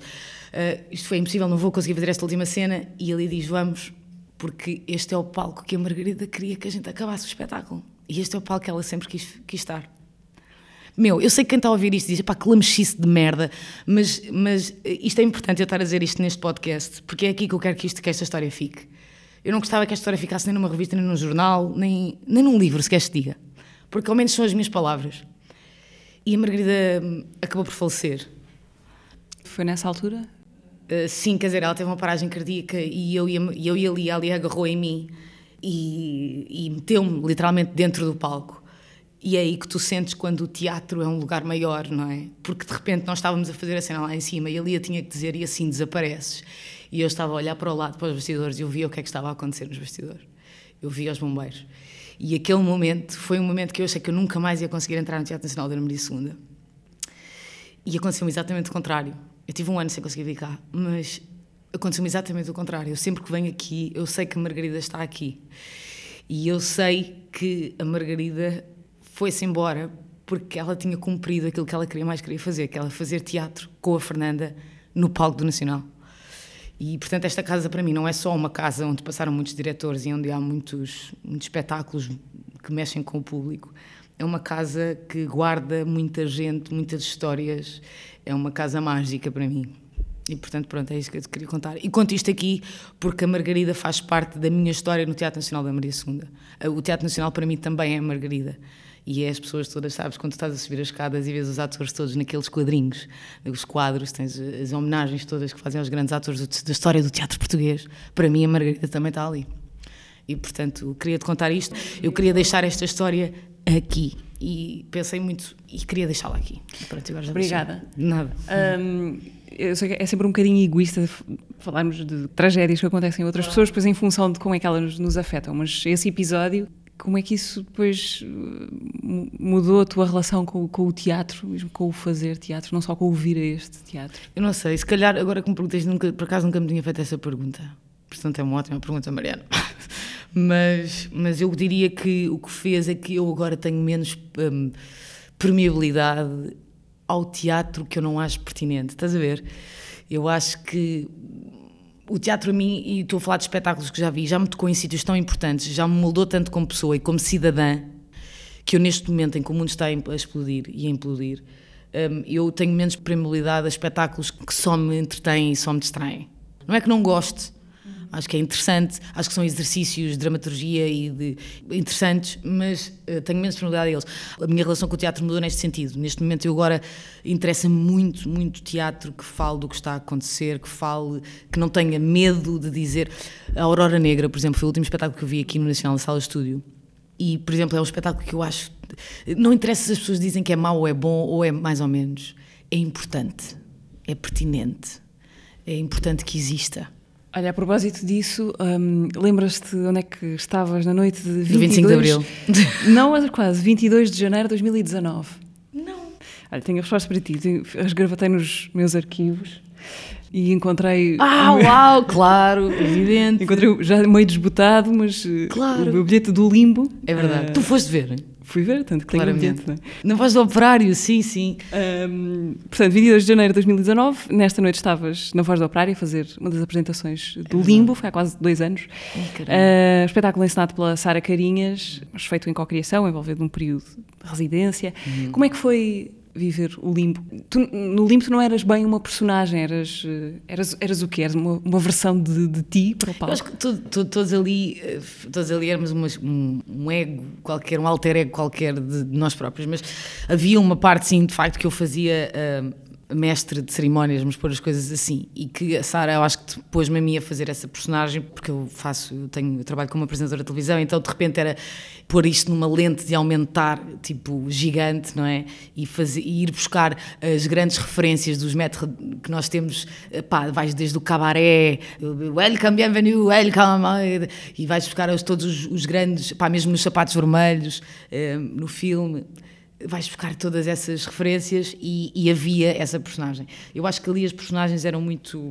[SPEAKER 3] isto foi impossível, não vou conseguir fazer esta última cena. E ele diz: Vamos, porque este é o palco que a Margarida queria que a gente acabasse o espetáculo. E este é o palco que ela sempre quis, quis estar. Meu, eu sei que quem está a ouvir isto diz, pá, que lamechice de merda, mas, mas isto é importante eu estar a dizer isto neste podcast, porque é aqui que eu quero que, isto, que esta história fique. Eu não gostava que esta história ficasse nem numa revista, nem num jornal, nem, nem num livro, se diga porque ao menos são as minhas palavras. E a Margarida hum, acabou por falecer.
[SPEAKER 2] Foi nessa altura?
[SPEAKER 3] Uh, sim, quer dizer, ela teve uma paragem cardíaca e eu, ia, eu e ali, ali agarrou em mim e, e meteu-me literalmente dentro do palco. E é aí que tu sentes quando o teatro é um lugar maior, não é? Porque de repente nós estávamos a fazer a cena lá em cima e ali eu tinha que dizer e assim desapareces. E eu estava a olhar para o lado, para os bastidores e eu via o que é que estava a acontecer nos bastidores. Eu via os bombeiros. E aquele momento foi um momento que eu achei que eu nunca mais ia conseguir entrar no Teatro Nacional da Ana Maria II. E aconteceu exatamente o contrário. Eu tive um ano sem conseguir vir cá, mas aconteceu exatamente o contrário. Eu sempre que venho aqui, eu sei que a Margarida está aqui. E eu sei que a Margarida foi-se embora porque ela tinha cumprido aquilo que ela queria mais queria fazer, que ela fazer teatro com a Fernanda no palco do Nacional. E, portanto, esta casa para mim não é só uma casa onde passaram muitos diretores e onde há muitos, muitos espetáculos que mexem com o público. É uma casa que guarda muita gente, muitas histórias. É uma casa mágica para mim. E, portanto, pronto, é isso que eu te queria contar. E conto isto aqui porque a Margarida faz parte da minha história no Teatro Nacional da Maria II. O Teatro Nacional para mim também é a Margarida. E é as pessoas todas, sabes, quando estás a subir as escadas e vês os atores todos naqueles quadrinhos, os quadros, tens as homenagens todas que fazem aos grandes atores da história do teatro português. Para mim, a Margarida também está ali. E, portanto, queria-te contar isto. Eu queria deixar esta história aqui. E pensei muito e queria deixá-la aqui.
[SPEAKER 2] Pronto, agora já Obrigada.
[SPEAKER 3] Nada.
[SPEAKER 2] Um, eu sei que é sempre um bocadinho egoísta falarmos de tragédias que acontecem em outras pessoas, depois em função de como é que elas nos afetam. Mas esse episódio como é que isso depois uh, mudou a tua relação com, com, o teatro, mesmo com o fazer teatro, não só com o vir a este teatro?
[SPEAKER 3] Eu não sei, se calhar agora que me perguntas, nunca, por acaso nunca me tinha feito essa pergunta. Portanto, é uma ótima pergunta, Mariana. mas, mas eu diria que o que fez é que eu agora tenho menos um, permeabilidade ao teatro que eu não acho pertinente. Estás a ver? Eu acho que o teatro a mim, e estou a falar de espetáculos que já vi, já me tocou em sítios tão importantes, já me moldou tanto como pessoa e como cidadã, que eu neste momento em que o mundo está a explodir e a implodir, um, eu tenho menos permeabilidade a espetáculos que só me entretêm e só me distraem. Não é que não goste, Acho que é interessante, acho que são exercícios de dramaturgia e de interessantes, mas uh, tenho menos disponibilidade a eles. A minha relação com o teatro mudou neste sentido. Neste momento eu agora interessa muito, muito teatro que fale do que está a acontecer, que fale, que não tenha medo de dizer. A Aurora Negra, por exemplo, foi o último espetáculo que eu vi aqui no Nacional Sala Estúdio. E, por exemplo, é um espetáculo que eu acho. Não interessa se as pessoas dizem que é mau ou é bom ou é mais ou menos. É importante, é pertinente, é importante que exista.
[SPEAKER 2] Olha, a propósito disso, um, lembras-te onde é que estavas na noite de 22...
[SPEAKER 3] 25 de Abril.
[SPEAKER 2] Não, mas quase, 22 de janeiro de 2019.
[SPEAKER 3] Não.
[SPEAKER 2] Olha, tenho a resposta para ti. Resgravatei nos meus arquivos e encontrei.
[SPEAKER 3] Ah, uau, claro, evidente.
[SPEAKER 2] Encontrei já meio desbotado, mas eh, claro. o meu bilhete do limbo.
[SPEAKER 3] É verdade. Uh, tu foste ver?
[SPEAKER 2] Fui ver, tanto que tenho um bilhete. Não é?
[SPEAKER 3] Na voz do operário, sim, sim.
[SPEAKER 2] Um, portanto, 22 de janeiro de 2019, nesta noite estavas na voz do operário a fazer uma das apresentações do é Limbo, foi há quase dois anos. uh, espetáculo ensinado pela Sara Carinhas, mas feito em cocriação, envolvendo um período de residência. Uhum. Como é que foi viver o limbo. Tu, no limbo tu não eras bem uma personagem, eras, eh, eras, eras o quê? Eras uma, uma versão de, de ti para o palco? Eu
[SPEAKER 3] acho que todos ali, eh, todos ali éramos uma, um, um, ego qualquer, um alter ego qualquer de, de, nós próprios, mas havia uma parte sim, de facto, que eu fazia... Uh, mestre de cerimónias, vamos pôr as coisas assim. E que a Sara, eu acho que pôs-me a mim a fazer essa personagem, porque eu faço, eu tenho, eu trabalho como apresentadora de televisão, então de repente era pôr isto numa lente de aumentar, tipo, gigante, não é? E, fazer, e ir buscar as grandes referências dos métodos que nós temos, pá, vais desde o cabaré, welcome, bienvenue, welcome, e vais buscar todos os, os grandes, pá, mesmo nos sapatos vermelhos, eh, no filme vais buscar todas essas referências e, e, havia essa personagem. Eu acho que ali as personagens eram muito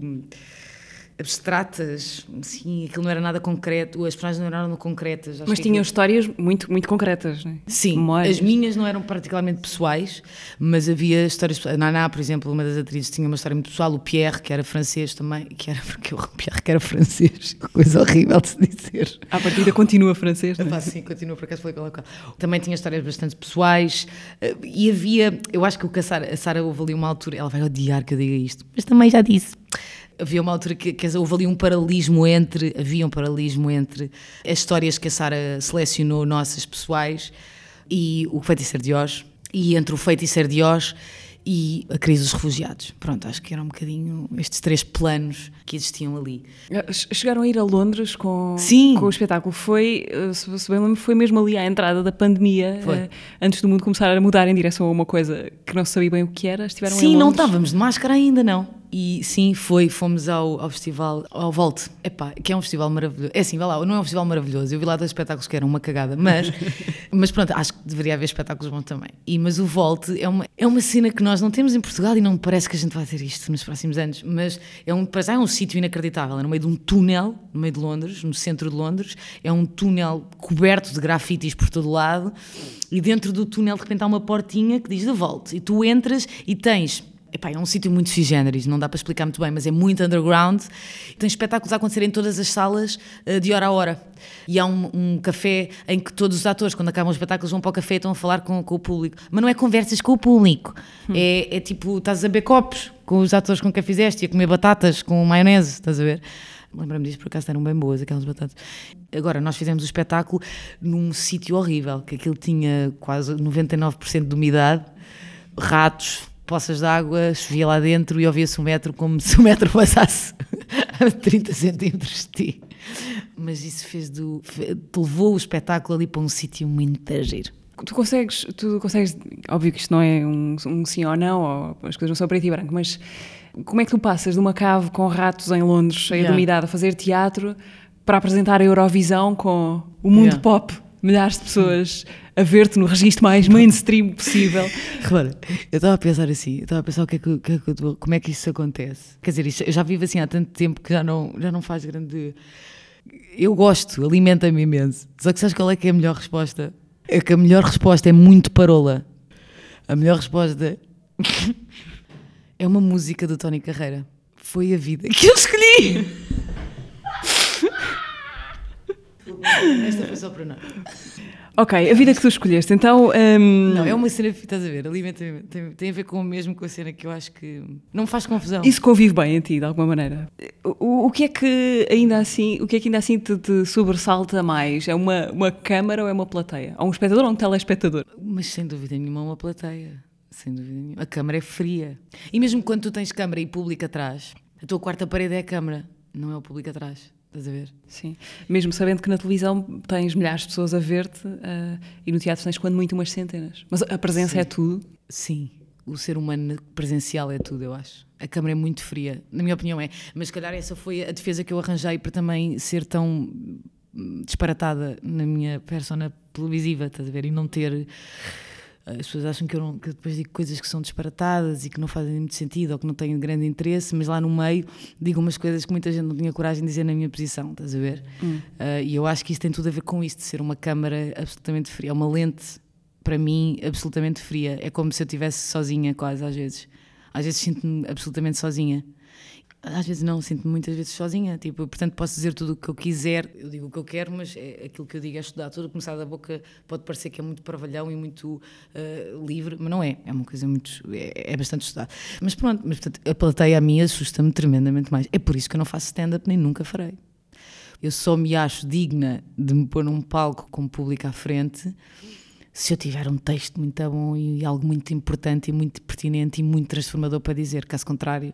[SPEAKER 3] abstratas, sim, aquilo não era nada concreto, as personagens não eram concretas.
[SPEAKER 2] Mas tinham aquilo... histórias muito, muito concretas, não é?
[SPEAKER 3] Sim, Memórias. as minhas não eram particularmente pessoais, mas havia histórias. A Naná, por exemplo, uma das atrizes, tinha uma história muito pessoal, o Pierre, que era francês também, que era porque o Pierre que era francês, coisa horrível de se dizer.
[SPEAKER 2] À partida continua francês, não
[SPEAKER 3] é? Ah, sim, continua, por acaso foi com Também tinha histórias bastante pessoais eh, e havia, eu acho que o que a Sara, a Sara houve ali uma altura, ela vai odiar que eu diga isto, mas também já disse havia uma altura que, que houve ali um paralelismo entre, havia um paralelismo entre as histórias que a Sara selecionou, nossas pessoais, e o Feiticeiro de Oz, e entre o Feiticeiro de Oz e a crise dos refugiados. Pronto, acho que eram um bocadinho estes três planos que existiam ali.
[SPEAKER 2] Chegaram a ir a Londres com, Sim. com o espetáculo. Foi, eh, se bem lembro, foi mesmo ali à entrada da pandemia, uh, antes do mundo começar a mudar em direção a uma coisa que não se sabia bem o que era. Estiveram
[SPEAKER 3] Sim, não estávamos de máscara ainda, não. E sim, foi, fomos ao, ao festival, ao Volte, Epá, que é um festival maravilhoso. É assim, vai lá, não é um festival maravilhoso, eu vi lá dois espetáculos que eram uma cagada, mas, mas pronto, acho que deveria haver espetáculos bons também. E, mas o Volte é uma, é uma cena que nós não temos em Portugal e não me parece que a gente vai ter isto nos próximos anos, mas é um, para já é um sítio inacreditável, é no meio de um túnel, no meio de Londres, no centro de Londres, é um túnel coberto de grafites por todo lado. E dentro do túnel de repente há uma portinha que diz de Volte e tu entras e tens Epá, é um sítio muito sui generis, não dá para explicar muito bem, mas é muito underground. Tem espetáculos a acontecer em todas as salas uh, de hora a hora. E há um, um, café em que todos os atores, quando acabam os espetáculos, vão para o café e estão a falar com, com o público. Mas não é conversas com o público. Hum. É, é, tipo, estás a beber copos com os atores com quem fizeste e a comer batatas com maionese, estás a ver? Lembra-me disso, por acaso eram bem boas aquelas batatas. Agora, nós fizemos o espetáculo num sítio horrível, que aquilo tinha quase 99% de umidade, ratos, poças de água, chovia lá dentro e ouvia-se o metro como se o metro passasse a 30 centímetros de ti. Mas isso fez do. levou o espetáculo ali para um sítio muito giro.
[SPEAKER 2] Tu consegues, tu consegues, óbvio que isto não é um, um sim ou não, ou as coisas não são preto e branco, mas como é que tu passas de uma cave com ratos em Londres, cheia yeah. de umidade, a fazer teatro, para apresentar a Eurovisão com o mundo yeah. pop, milhares de pessoas a ver-te no registro mais mainstream possível.
[SPEAKER 3] Repara, eu estava a pensar assim, estava a pensar o que é que, que, é como é que isso acontece. Quer dizer, eu já vivo assim há tanto tempo que já não, já não faz grande. Eu gosto, alimenta-me imenso. Só que sabes qual é que é a melhor resposta? É que a melhor resposta é muito parola. A melhor resposta é uma música do Tony Carreira. Foi a vida que eu escolhi! Esta foi só para nós.
[SPEAKER 2] Ok, a vida que tu escolheste, então. Um...
[SPEAKER 3] Não, é uma cena, estás a ver, alimenta tem, tem a ver com o mesmo com a cena que eu acho que não me faz confusão.
[SPEAKER 2] Isso convive bem em ti, de alguma maneira. O, o que é que ainda assim, o que é que ainda assim te, te, sobressalta mais? É uma, uma câmara ou é uma plateia? Ou um espectador ou um telespectador?
[SPEAKER 3] Mas sem dúvida nenhuma, uma plateia. Sem dúvida nenhuma. A câmara é fria. E mesmo quando tu tens câmara e público atrás, a tua quarta parede é a câmara, não é o público atrás. Estás a ver?
[SPEAKER 2] Sim. Mesmo sabendo que na televisão tens milhares de pessoas a ver-te uh, e no teatro tens quando muito umas centenas. Mas a presença
[SPEAKER 3] Sim.
[SPEAKER 2] é tudo.
[SPEAKER 3] Sim. O ser humano presencial é tudo, eu acho. A câmara é muito fria, na minha opinião é. Mas se calhar essa foi a defesa que eu arranjei para também ser tão disparatada na minha persona televisiva, estás a ver? E não ter as pessoas acham que eu, não, que depois digo coisas que são disparatadas e que não fazem muito sentido ou que não têm grande interesse, mas lá no meio digo umas coisas que muita gente não tinha coragem de dizer na minha posição, estás a ver? Hum. Uh, e eu acho que isso tem tudo a ver com isto, de ser uma câmara absolutamente fria, é uma lente para mim absolutamente fria. É como se eu estivesse sozinha, quase às vezes. Às vezes sinto-me absolutamente sozinha às vezes não, sinto-me muitas vezes sozinha, tipo, portanto posso dizer tudo o que eu quiser, eu digo o que eu quero, mas é, aquilo que eu digo é estudar, tudo começar da boca pode parecer que é muito parvalhão e muito uh, livre, mas não é, é uma coisa muito, é, é bastante estudado. Mas pronto, mas portanto, a plateia a mim assusta-me tremendamente mais, é por isso que eu não faço stand-up nem nunca farei. Eu só me acho digna de me pôr num palco com o público à frente se eu tiver um texto muito bom e algo muito importante e muito pertinente e muito transformador para dizer, caso contrário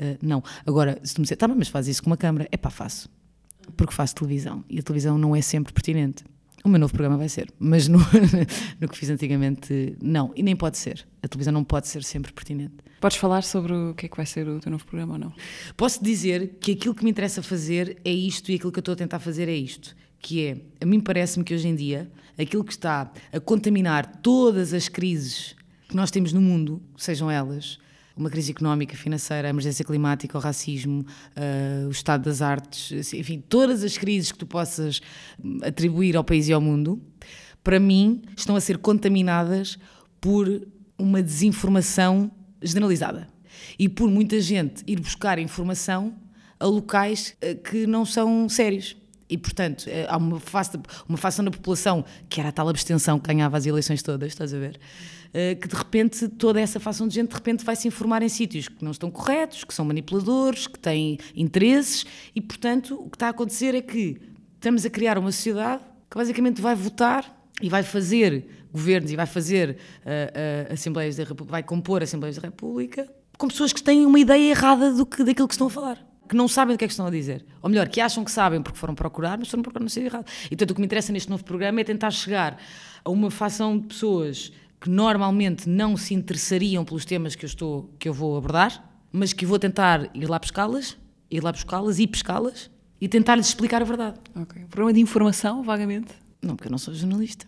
[SPEAKER 3] Uh, não. Agora, se tu me disser, tá, mas faz isso com uma câmara, é pá, faço. Porque faço televisão e a televisão não é sempre pertinente. O meu novo programa vai ser, mas no, no que fiz antigamente, não. E nem pode ser. A televisão não pode ser sempre pertinente.
[SPEAKER 2] Podes falar sobre o que é que vai ser o teu novo programa ou não?
[SPEAKER 3] Posso dizer que aquilo que me interessa fazer é isto e aquilo que eu estou a tentar fazer é isto. Que é, a mim parece-me que hoje em dia, aquilo que está a contaminar todas as crises que nós temos no mundo, sejam elas uma crise económica, financeira, a emergência climática, o racismo, uh, o estado das artes, enfim, todas as crises que tu possas atribuir ao país e ao mundo, para mim estão a ser contaminadas por uma desinformação generalizada e por muita gente ir buscar informação a locais ah, que não são sérios. E, portanto, eh, há uma, face, uma facção da população que era a tal abstenção que ganhava as eleições todas, estás a ver? Eh, que de repente toda essa facção de gente de repente vai se informar em sítios que não estão corretos, que são manipuladores, que têm interesses e, portanto, o que está a acontecer é que estamos a criar uma sociedade que basicamente vai votar e vai fazer governos e vai fazer uh, uh, Assembleias da República, vai compor Assembleias da República com pessoas que têm uma ideia errada do que, daquilo que estão a falar que não sabem do que é que estão a dizer. Ou melhor, que acham que sabem porque foram procurar, mas foram procurar no sítio errado. E portanto, o que me interessa neste novo programa é tentar chegar a uma facção de pessoas que normalmente não se interessariam pelos temas que eu, estou, que eu vou abordar, mas que vou tentar ir lá pescá-las, ir lá buscá-las e pescá-las e tentar-lhes explicar a verdade.
[SPEAKER 2] Ok. Problema de informação, vagamente?
[SPEAKER 3] Não, porque eu não sou jornalista.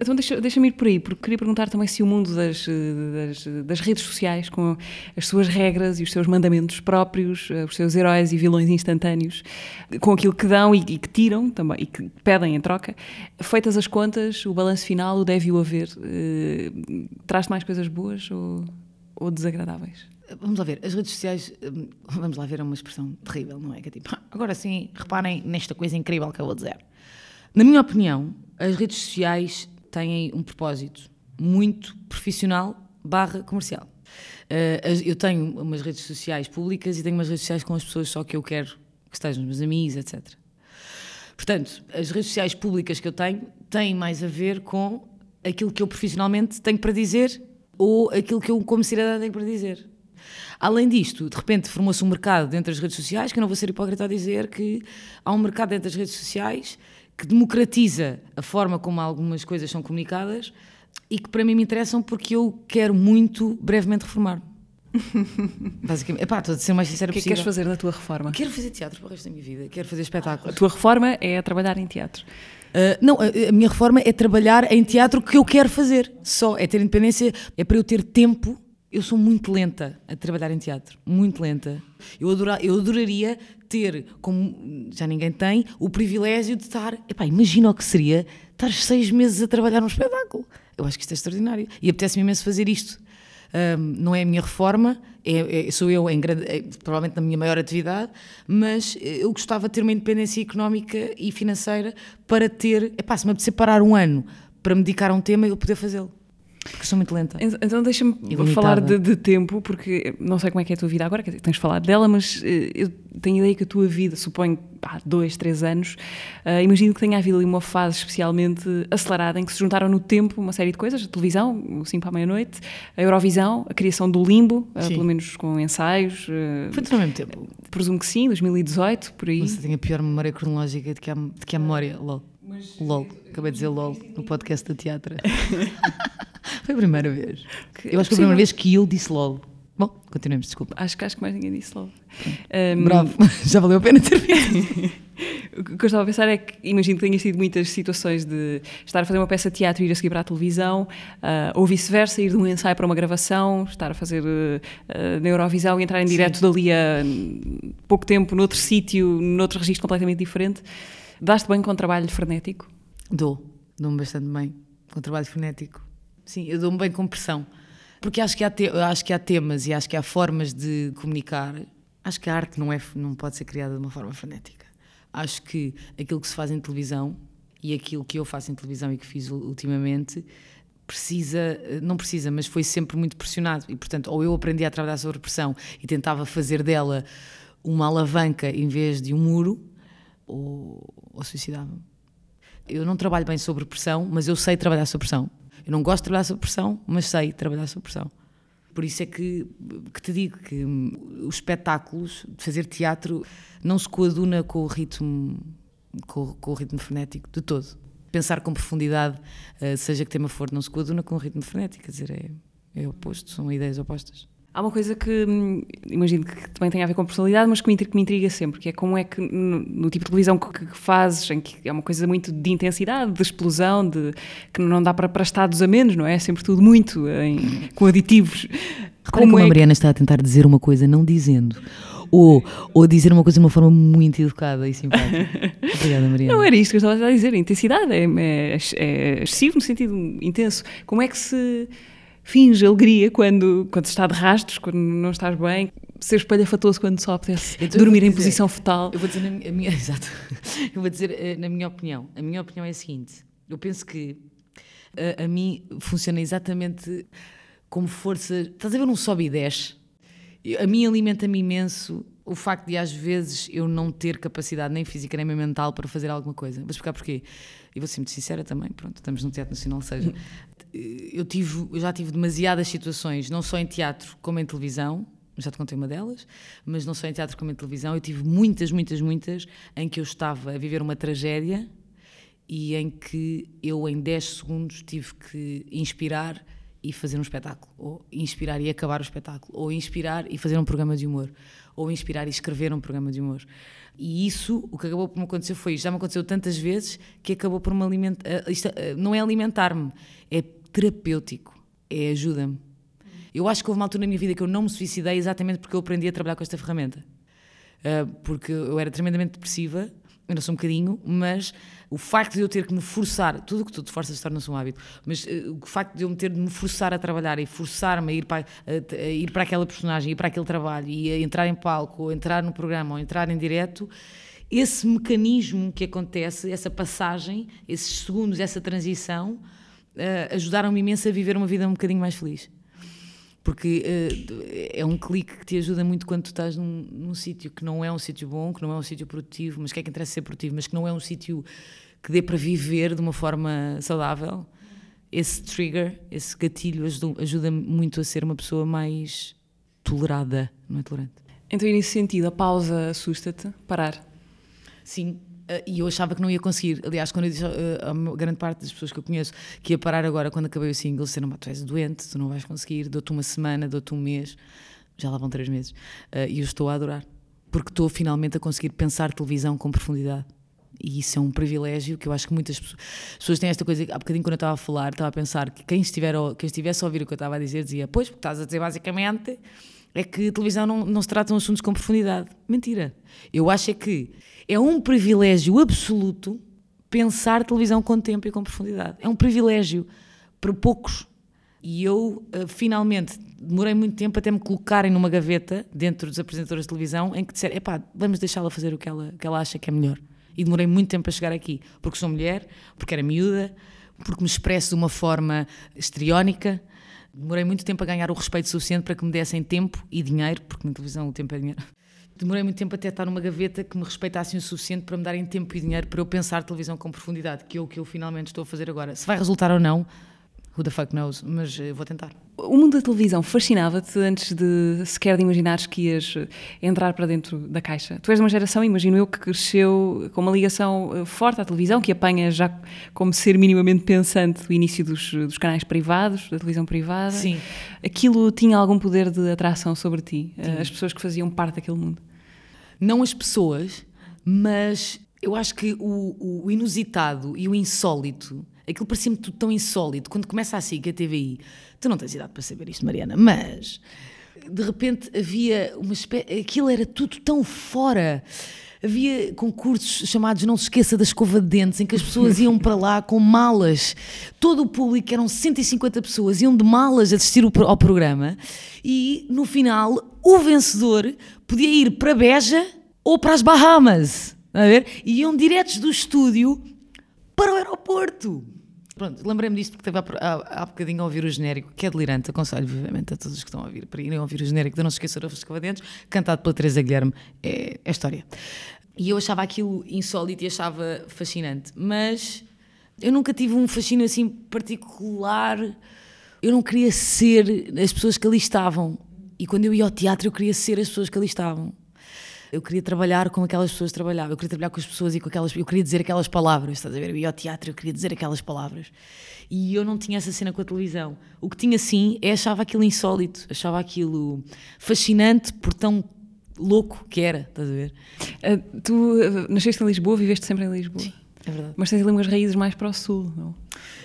[SPEAKER 2] Então deixa- deixa-me ir por aí, porque queria perguntar também se o mundo das, eh, das, das redes sociais, com as suas regras e os seus mandamentos próprios, eh, os seus heróis e vilões instantâneos, com aquilo que dão e, e que tiram também, e que pedem em troca, feitas as contas, o balanço final, o deve o haver, eh, traz mais coisas boas ou, ou desagradáveis?
[SPEAKER 3] Vamos lá ver, as redes sociais, hum, vamos lá ver, é uma expressão terrível, não é? Que é tipo, "Ah, agora sim, reparem nesta coisa incrível que eu vou dizer. Na minha opinião, as redes sociais têm um propósito muito profissional barra comercial. Eh, eu tenho umas redes sociais públicas e tenho umas redes sociais com as pessoas só que eu quero que estejam, meus amigos, etc. Portanto, as redes sociais públicas que eu tenho têm mais a ver com aquilo que eu profissionalmente tenho para dizer ou aquilo que eu, como cidadã, tenho para dizer. Além disto, de repente formou-se um mercado dentro das redes sociais, que eu não vou ser hipócrita a dizer que há um mercado dentro das redes sociais que democratiza a forma como algumas coisas são comunicadas e que para mim me interessam porque eu quero muito brevemente reformar-me. Basicamente, epá, estou a ser o mais sincera
[SPEAKER 2] O que é que queres fazer na tua reforma?
[SPEAKER 3] Quero fazer teatro para o resto da minha vida, quero fazer
[SPEAKER 2] A
[SPEAKER 3] espetáculos.
[SPEAKER 2] tua reforma é trabalhar em teatro.
[SPEAKER 3] Uh, não, a, a minha reforma é trabalhar em teatro que eu quero fazer. Só é ter independência, é para eu ter tempo. Eu sou muito lenta a trabalhar em teatro, muito lenta. Eu, adora, eu adoraria ter, como já ninguém tem, o privilégio de estar. Epá, imagina o que seria estar seis meses a trabalhar num espetáculo. Eu acho que isto é extraordinário. E apetece-me imenso fazer isto. Um, não é a minha reforma, é, é- sou eu em grande, é, provavelmente na minha maior atividade, mas eu gostava de ter uma independência económica e financeira para ter, epá, se me apetecer parar um ano para me dedicar a um tema, eu poder fazê-lo. Porque sou muito lenta.
[SPEAKER 2] Ent- Então deixa-me falar de, de tempo, porque não sei como é que é a tua vida agora, quer dizer, tens falado dela, mas eh, eu tenho ideia que a tua vida, suponho, há dois, três anos, eh, imagino que tenha havido ali uma fase especialmente acelerada em que se juntaram no tempo uma série de coisas, a televisão, o 5 para a meia-noite, a Eurovisão, a criação do Limbo,
[SPEAKER 3] Sim.
[SPEAKER 2] pelo menos com ensaios, eh,
[SPEAKER 3] Foi tudo ao mesmo tempo.
[SPEAKER 2] presumo que sim, 2018, por aí.
[SPEAKER 3] Você tem a pior memória cronológica de que a, de que a memória. LOL. LOL. Acabei de dizer LOL no podcast da teatro. Foi a primeira vez.
[SPEAKER 2] Que
[SPEAKER 3] Eu acho que foi a primeira vez que eu disse LOL. Bom, continuemos, desculpa.
[SPEAKER 2] Acho que acho que mais ninguém disse logo. Um,
[SPEAKER 3] Bravo, já valeu a pena ter visto.
[SPEAKER 2] O que eu estava a pensar é que imagino que tenhas tido muitas situações de estar a fazer uma peça de teatro e ir a seguir para a televisão, ah, ou vice-versa, ir de um ensaio para uma gravação, estar a fazer ah, na Eurovisão e entrar em direto dali a pouco tempo, noutro sítio, noutro registro completamente diferente. Daste bem com trabalho frenético?
[SPEAKER 3] Dou, dou-me bastante bem com trabalho frenético. Sim, eu dou-me bem com pressão. Porque acho que, há te- acho que há temas e acho que há formas de comunicar. Acho que a arte não, é, não pode ser criada de uma forma frenética. Acho que aquilo que se faz em televisão e aquilo que eu faço em televisão e que fiz ultimamente precisa, não precisa, mas foi sempre muito pressionado. E, portanto, ou eu aprendi a trabalhar sobre pressão e tentava fazer dela uma alavanca em vez de um muro, ou, ou suicidava-me. Eu não trabalho bem sobre pressão, mas eu sei trabalhar sob pressão. Eu não gosto de trabalhar sob pressão, mas sei trabalhar sob pressão. Por isso é que, que te digo que hum, os espetáculos, fazer teatro, não se coaduna com o ritmo, com, o- com o ritmo frenético de todo. Pensar com profundidade, eh, seja que tema for, não se coaduna com o ritmo frenético, quer dizer, é, é oposto, são ideias opostas.
[SPEAKER 2] Há uma coisa que hum, imagino que também tem a ver com personalidade, mas que me, que me intriga sempre, que é como é que no, no tipo de televisão que, que fazes, em que é uma coisa muito de intensidade, de explosão, de, que não dá para, para estados a menos, não é? É sempre tudo muito em- com aditivos.
[SPEAKER 3] Reparem como,
[SPEAKER 2] é
[SPEAKER 3] a
[SPEAKER 2] que-
[SPEAKER 3] Mariana está a tentar dizer uma coisa não dizendo. Ou, ou dizer uma coisa de uma forma muito educada e simpática. Obrigada, Mariana.
[SPEAKER 2] Não era isto que eu estava a dizer, a intensidade é, é, é excessivo no sentido intenso. Como é que se finge alegria quando, quando se está de rastros, quando não estás bem? Ser espalhafatoso quando só apetece
[SPEAKER 3] Então
[SPEAKER 2] dormir em
[SPEAKER 3] dizer-
[SPEAKER 2] posição fetal.
[SPEAKER 3] Eu vou dizer na minha, a minha- exato. Eu vou dizer eh, na minha opinião. A minha opinião é a seguinte. Eu penso que eh, a, mim funciona exatamente como força. Estás a ver um sobe e desce? A mim alimenta-me imenso o facto de às vezes eu não ter capacidade nem física nem mental para fazer alguma coisa. Vou explicar porquê. E vou ser muito sincera também, pronto, estamos no Teatro Nacional, seja, eu, tive, eu já tive demasiadas situações, não só em teatro como em televisão, já te contei uma delas, mas não só em teatro como em televisão, eu tive muitas, muitas, muitas em que eu estava a viver uma tragédia e em que eu em 10 segundos tive que inspirar e fazer um espetáculo, ou inspirar e acabar o espetáculo, ou inspirar e fazer um programa de humor, ou inspirar e escrever um programa de humor. E isso, o que acabou por me acontecer foi, já me aconteceu tantas vezes que acabou por me alimentar, eh, isto, eh, não é alimentar-me, é terapêutico, é ajuda-me. Eu acho que houve uma altura na minha vida que eu não me suicidei exatamente porque eu aprendi a trabalhar com esta ferramenta. Uh, porque eu era tremendamente depressiva, ainda sou um bocadinho, mas o facto de eu ter que me forçar, tudo o que tu te forças se torna-se um hábito, mas uh, o facto de eu me ter de me forçar a trabalhar e forçar-me a ir para, a, a ir para aquela personagem, ir para aquele trabalho e a entrar em palco, ou entrar no programa, ou entrar em direto, esse mecanismo que acontece, essa passagem, esses segundos, essa transição, uh, ajudaram-me imenso a viver uma vida um bocadinho mais feliz porque uh, é um clique que te ajuda muito quando tu estás num, num sítio que não é um sítio bom, que não é um sítio produtivo, mas que é que interessa ser produtivo, mas que não é um sítio que dê para viver de uma forma saudável. Esse trigger, esse gatilho ajuda, ajuda muito a ser uma pessoa mais tolerada, não é tolerante.
[SPEAKER 2] Então, nesse sentido, a pausa assusta-te? Parar?
[SPEAKER 3] Sim, e eu achava que não ia conseguir. Aliás, quando eu disse uh, a grande parte das pessoas que eu conheço que ia parar agora quando acabei o single, disseram: tu és doente, tu não vais conseguir, dou-te uma semana, dou-te um mês, já lá vão três meses. Uh, e eu estou a adorar, porque estou finalmente a conseguir pensar televisão com profundidade. E isso é um privilégio que eu acho que muitas pessoas têm esta coisa. Há bocadinho, quando eu estava a falar, estava a pensar que quem, estiver, quem estivesse a ouvir o que eu estava a dizer dizia: Pois, porque estás a dizer basicamente é que a televisão não, não se tratam assuntos com profundidade. Mentira. Eu acho é que é um privilégio absoluto pensar televisão com tempo e com profundidade. É um privilégio para poucos. E eu, uh, finalmente, demorei muito tempo até me colocarem numa gaveta dentro dos apresentadores de televisão em que disseram: epá, vamos deixá-la fazer o que ela, que ela acha que é melhor. E demorei muito tempo para chegar aqui, porque sou mulher, porque era miúda, porque me expresso de uma forma estriónica, Demorei muito tempo a ganhar o respeito suficiente para que me dessem tempo e dinheiro, porque na televisão o tempo é dinheiro. Demorei muito tempo até estar numa gaveta que me respeitassem o suficiente para me darem tempo e dinheiro para eu pensar televisão com profundidade, que é o que eu finalmente estou a fazer agora. Se vai resultar ou não, who the fuck knows, mas eu vou tentar.
[SPEAKER 2] O mundo da televisão fascinava-te antes de sequer de imaginares que ias eh, entrar para dentro da caixa. Tu és de uma geração, imagino eu, que cresceu com uma ligação eh, forte à televisão, que apanha já como ser minimamente pensante o início dos, dos canais privados, da televisão privada.
[SPEAKER 3] Sim.
[SPEAKER 2] Aquilo tinha algum poder de atração sobre ti, Sim. Eh, as pessoas que faziam parte daquele mundo?
[SPEAKER 3] Não as pessoas, mas eu acho que o, o inusitado e o insólito Aquilo parecia-me tudo tão insólito. Quando começa assim, que a TVI, tu não tens idade para saber isto, Mariana, mas de repente havia uma espécie. Aquilo era tudo tão fora. Havia concursos chamados Não Se Esqueça da Escova de Dentes, em que as pessoas iam para lá com malas. Todo o público, eram 150 pessoas, iam de malas assistir ao programa. E no final, o vencedor podia ir para Beja ou para as Bahamas. A ver? E iam diretos do estúdio para o aeroporto. Pronto, lembrei-me disto porque estava há, há bocadinho a ouvir o genérico, que é delirante. Aconselho vivamente a todos os que estão a ouvir para irem ouvir o genérico de Não Se Esqueçam dos Cavadentes, cantado pela Teresa Guilherme. É, é história. E eu achava aquilo insólito e achava fascinante, mas eu nunca tive um fascínio assim particular. Eu não queria ser as pessoas que ali estavam. E quando eu ia ao teatro, eu queria ser as pessoas que ali estavam. Eu queria trabalhar como aquelas pessoas trabalhavam, eu queria trabalhar com as pessoas e com aquelas. Eu queria dizer aquelas palavras, estás a ver? Eu ia ao teatro, eu queria dizer aquelas palavras. E eu não tinha essa cena com a televisão. O que tinha sim é achava aquilo insólito, achava aquilo fascinante por tão louco que era, estás a ver?
[SPEAKER 2] Uh, tu uh, nasceste em Lisboa, viveste sempre em Lisboa.
[SPEAKER 3] Sim, é verdade.
[SPEAKER 2] Mas tens ali umas raízes mais para o sul, não?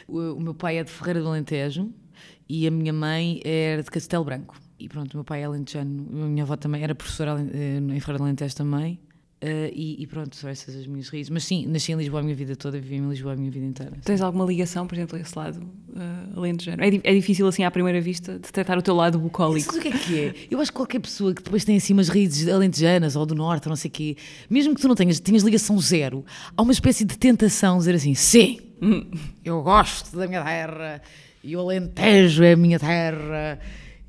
[SPEAKER 3] O, o meu pai é de Ferreira do Alentejo e a minha mãe era de Castelo Branco. E pronto, meu pai é alentejano, a minha avó também era professora eh, em Ferreira de Alentejo também. Uh, e, e, pronto, são essas as minhas raízes. Mas sim, nasci em Lisboa a minha vida toda, vivi em Lisboa a minha vida inteira.
[SPEAKER 2] Tens alguma ligação, por exemplo, a esse lado uh, alentejano? É, é difícil, assim, à primeira vista, detectar o teu lado bucólico.
[SPEAKER 3] Sabes o que é que é? Eu acho que qualquer pessoa que depois tem assim umas raízes alentejanas ou do norte, ou não sei o quê, mesmo que tu não tenhas, tenhas ligação zero, há uma espécie de tentação de dizer assim: sim, hum. eu gosto da minha terra e o Alentejo é a minha terra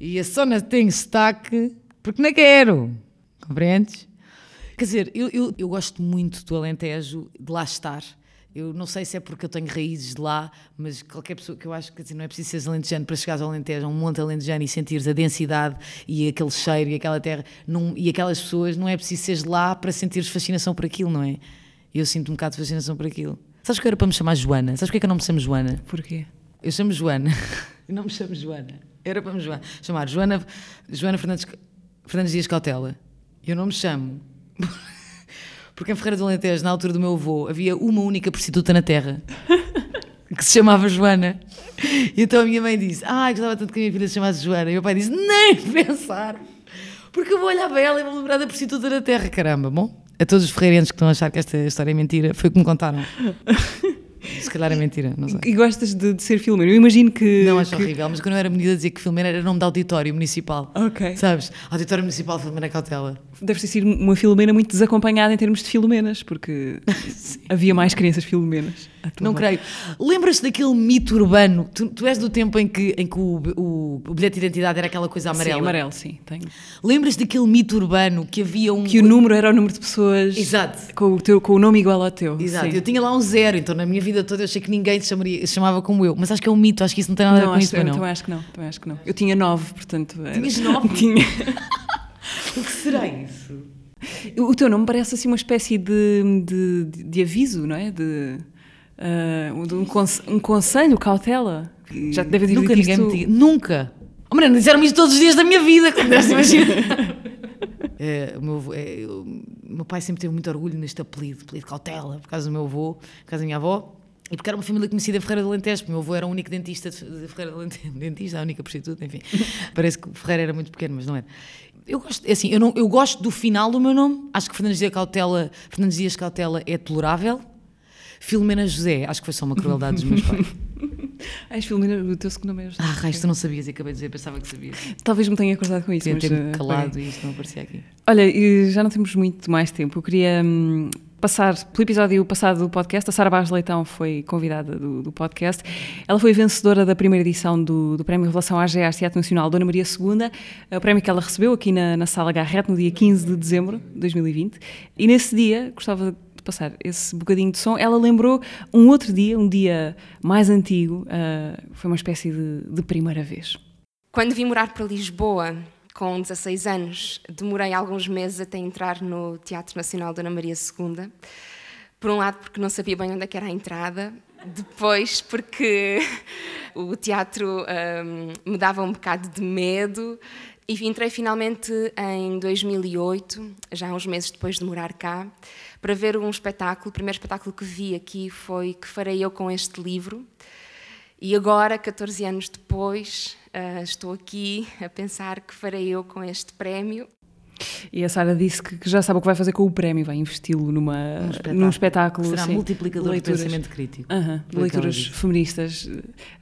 [SPEAKER 3] e a Sona tem sotaque porque não quero. Compreendes? Quer dizer, eu, eu, eu gosto muito do Alentejo, de lá estar. Eu não sei se é porque eu tenho raízes de lá, mas qualquer pessoa que eu acho que dizer, não é preciso ser alentejano para chegares ao Alentejo, a um monte alentejano e sentires a densidade e aquele cheiro e aquela terra não, e aquelas pessoas, não é preciso seres lá para sentires fascinação por aquilo, não é? Eu sinto um bocado de fascinação por aquilo. Sabes que eu era para me chamar Joana? Sabes porquê que eu não me chamo Joana?
[SPEAKER 2] Porquê?
[SPEAKER 3] Eu chamo Joana. Eu não me chamo Joana. Era para me Joana. chamar Joana, Joana Fernandes, Fernandes Dias Cautela. Eu não me chamo. Porque em Ferreira do Alentejo, na altura do meu avô, havia uma única prostituta na terra que se chamava Joana. E então a minha mãe disse: Ah, gostava tanto que a minha filha se chamasse Joana. E o meu pai disse: Nem pensar, porque eu vou olhar para ela e vou lembrar da prostituta da terra, caramba. Bom, a todos os ferreirenses que estão a achar que esta história é mentira, foi o que me contaram. Se calhar é mentira, não sei.
[SPEAKER 2] E gostas de, de ser filmeiro? Eu imagino que.
[SPEAKER 3] Não, acho
[SPEAKER 2] que...
[SPEAKER 3] horrível, mas quando eu era menina dizia que filmeira era nome de auditório municipal.
[SPEAKER 2] Ok.
[SPEAKER 3] Sabes? Auditório municipal Filomena Cautela.
[SPEAKER 2] Deve ter sido uma filomena muito desacompanhada em termos de filomenas, porque havia mais crianças filomenas.
[SPEAKER 3] Não creio. Lembras-te daquele mito urbano? Tu, tu, és do tempo em que, em que o, o, o, bilhete de identidade era aquela coisa amarela?
[SPEAKER 2] Sim, amarelo, sim, tenho.
[SPEAKER 3] Lembras-te daquele mito urbano que havia um.
[SPEAKER 2] Que o número era o número de pessoas.
[SPEAKER 3] Exato.
[SPEAKER 2] Com o, teu, com o nome igual ao teu.
[SPEAKER 3] Exato. Sim. Eu tinha lá um zero, então na minha vida toda eu achei que ninguém se, chamaria, se chamava como eu. Mas acho que é um mito, acho que isso não tem nada
[SPEAKER 2] não,
[SPEAKER 3] a ver com isso,
[SPEAKER 2] eu,
[SPEAKER 3] não.
[SPEAKER 2] Também acho que não, também acho que não. Eu tinha nove, portanto.
[SPEAKER 3] Tinhas nove?
[SPEAKER 2] tinha.
[SPEAKER 3] o que será isso?
[SPEAKER 2] O teu nome parece assim uma espécie de, de, de aviso, não é? De, uh, um, conse um, conselho, cautela. Já te deve ter
[SPEAKER 3] Nunca
[SPEAKER 2] ninguém
[SPEAKER 3] isto... me diga. Nunca! Oh, Mariana, disseram-me isto todos os dias da minha vida, como deves imaginar. é, o meu, é, o meu pai sempre teve muito orgulho neste apelido, apelido cautela, por causa do meu avô, por causa da minha avó. E porque era uma família conhecida em Ferreira de Alentejo, porque o meu avô era o único dentista de Ferreira de Alentejo, dentista, a única prostituta, enfim. Parece que Ferreira era muito pequeno, mas não era. Eu gosto, assim, eu, não, eu gosto do final do meu nome, acho que Fernandes Dias Cautela, Fernandes Dias Cautela é tolerável. Filomena José, acho que foi só uma crueldade dos meus pais.
[SPEAKER 2] Ai, Filomena, o teu segundo nome é José.
[SPEAKER 3] Ah, raios, tu não sabias e acabei de dizer, pensava que sabias.
[SPEAKER 2] Talvez me tenha acordado com isso. Mas,
[SPEAKER 3] ter
[SPEAKER 2] uh,
[SPEAKER 3] calado e isto não aparecia aqui.
[SPEAKER 2] Olha, já não temos muito mais tempo. Eu queria hum, passar pelo episódio passado do podcast. A Sara Barros Leitão foi convidada do, do, podcast. Ela foi vencedora da primeira edição do, do Prémio Revelação AGEAS Teatro Nacional Dona Maria II, o prémio que ela recebeu aqui na, na Sala Garrett no dia 15 de dezembro de 2020. E nesse dia, gostava de passar esse bocadinho de som, ela lembrou um outro dia, um dia mais antigo, uh, foi uma espécie de, de primeira vez.
[SPEAKER 4] Quando vim morar para Lisboa, com 16 anos, demorei alguns meses até entrar no Teatro Nacional Dona Maria II. Por um lado, porque não sabia bem onde é era a entrada, depois, porque o teatro um, me dava um bocado de medo. E entrei finalmente em 2008, já uns meses depois de morar cá, para ver um espetáculo. O primeiro espetáculo que vi aqui foi Que Farei Eu com Este Livro. E agora, 14 anos depois, uh, estou aqui a pensar que farei eu com este prémio.
[SPEAKER 2] E a Sara disse que, que, já sabe o que vai fazer com o prémio, vai investi-lo numa, um espetáculo. num espetáculo.
[SPEAKER 3] Será
[SPEAKER 2] sim,
[SPEAKER 3] multiplicador de pensamento crítico.
[SPEAKER 2] Uh -huh, de leituras feministas,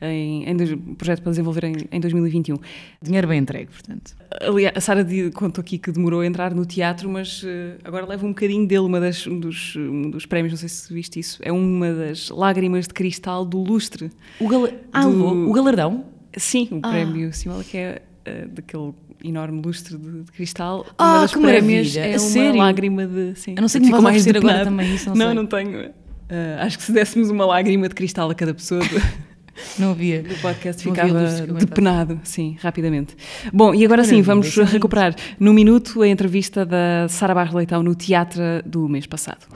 [SPEAKER 2] em, em, projeto para desenvolver em, em 2021.
[SPEAKER 3] Dinheiro bem entregue, portanto.
[SPEAKER 2] Aliás, a Sara contou aqui que demorou a entrar no teatro, mas uh, agora leva um bocadinho dele, uma das, um, dos, um dos prémios, não sei se viste isso, é uma das lágrimas de cristal do lustre.
[SPEAKER 3] O, gal ah, do... o galardão?
[SPEAKER 2] Sim, o ah. prémio Simala, que é uh, daquele enorme lustre de, de cristal.
[SPEAKER 3] Ah,
[SPEAKER 2] uma das
[SPEAKER 3] que maravilha.
[SPEAKER 2] é
[SPEAKER 3] A
[SPEAKER 2] uma
[SPEAKER 3] sério?
[SPEAKER 2] lágrima de. Sim,
[SPEAKER 3] Eu não sei como vais
[SPEAKER 2] mais
[SPEAKER 3] oferecer agora também isso, não,
[SPEAKER 2] Não,
[SPEAKER 3] sei.
[SPEAKER 2] não tenho. Uh, acho que se dessemos uma lágrima de cristal a cada pessoa do,
[SPEAKER 3] Não havia.
[SPEAKER 2] do podcast ficava
[SPEAKER 3] aguentassem.
[SPEAKER 2] depenado, sim, rapidamente. Bom, e agora sim, vamos
[SPEAKER 3] é
[SPEAKER 2] recuperar no minuto a entrevista da Sara Barros Leitão no teatro do mês passado.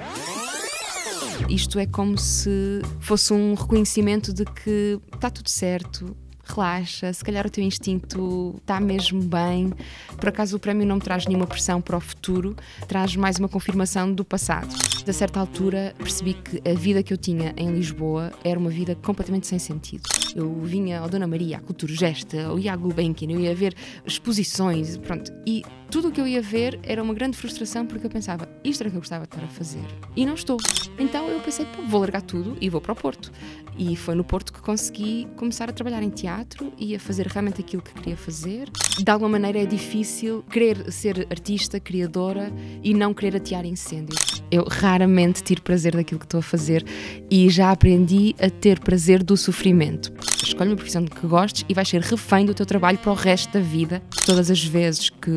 [SPEAKER 4] Isto é como se fosse um reconhecimento de que está tudo certo, relaxa, se calhar o teu instinto está mesmo bem. Por acaso o prémio não me traz nenhuma pressão para o futuro, traz mais uma confirmação do passado. A certa altura percebi que a vida que eu tinha em Lisboa era uma vida completamente sem sentido. Eu vinha ao Dona Maria, à Cultura Gesta, ao ia à Gulbenkian, eu ia ver exposições, pronto, e tudo o que eu ia ver era uma grande frustração porque eu pensava, isto era que eu gostava de estar a fazer e não estou. Então eu pensei, vou largar tudo e vou para o Porto. E foi no Porto que consegui começar a trabalhar em teatro e a fazer realmente aquilo que queria fazer. De alguma maneira é difícil querer ser artista, criadora e não querer atear incêndios. Eu raramente tiro prazer daquilo que estou a fazer e já aprendi a ter prazer do sofrimento. Escolhe uma profissão que gostes e vais ser refém do teu trabalho para o resto da vida. Todas as vezes que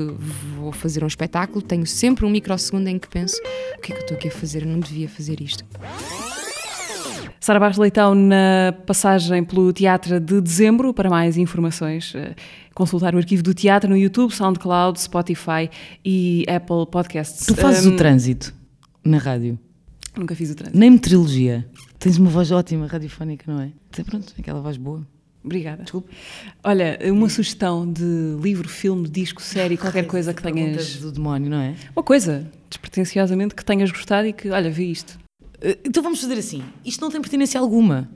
[SPEAKER 4] vou fazer um espetáculo, tenho sempre um microsegundo em que penso: o que é que eu estou aqui a fazer? Eu não devia fazer isto.
[SPEAKER 2] Sara Barros Leitão na passagem pelo Teatro de Dezembro. Para mais informações, eh, consultar o arquivo do teatro no YouTube, SoundCloud, Spotify e Apple Podcasts.
[SPEAKER 3] Tu fazes
[SPEAKER 2] Um,
[SPEAKER 3] o trânsito na rádio,
[SPEAKER 2] Nunca fiz o trânsito.
[SPEAKER 3] nem meteorologia. Tens uma voz ótima, radiofónica, não é? Então, pronto, aquela voz boa.
[SPEAKER 2] Obrigada.
[SPEAKER 3] Desculpa.
[SPEAKER 2] Olha, uma sugestão de livro, filme, disco, série, qualquer coisa que tenhas.
[SPEAKER 3] Do demónio, não é?
[SPEAKER 2] Uma coisa, despretensiosamente, que tenhas gostado e que, olha, vi isto.
[SPEAKER 3] Eh, Então vamos fazer assim. Isto não tem pertinência alguma.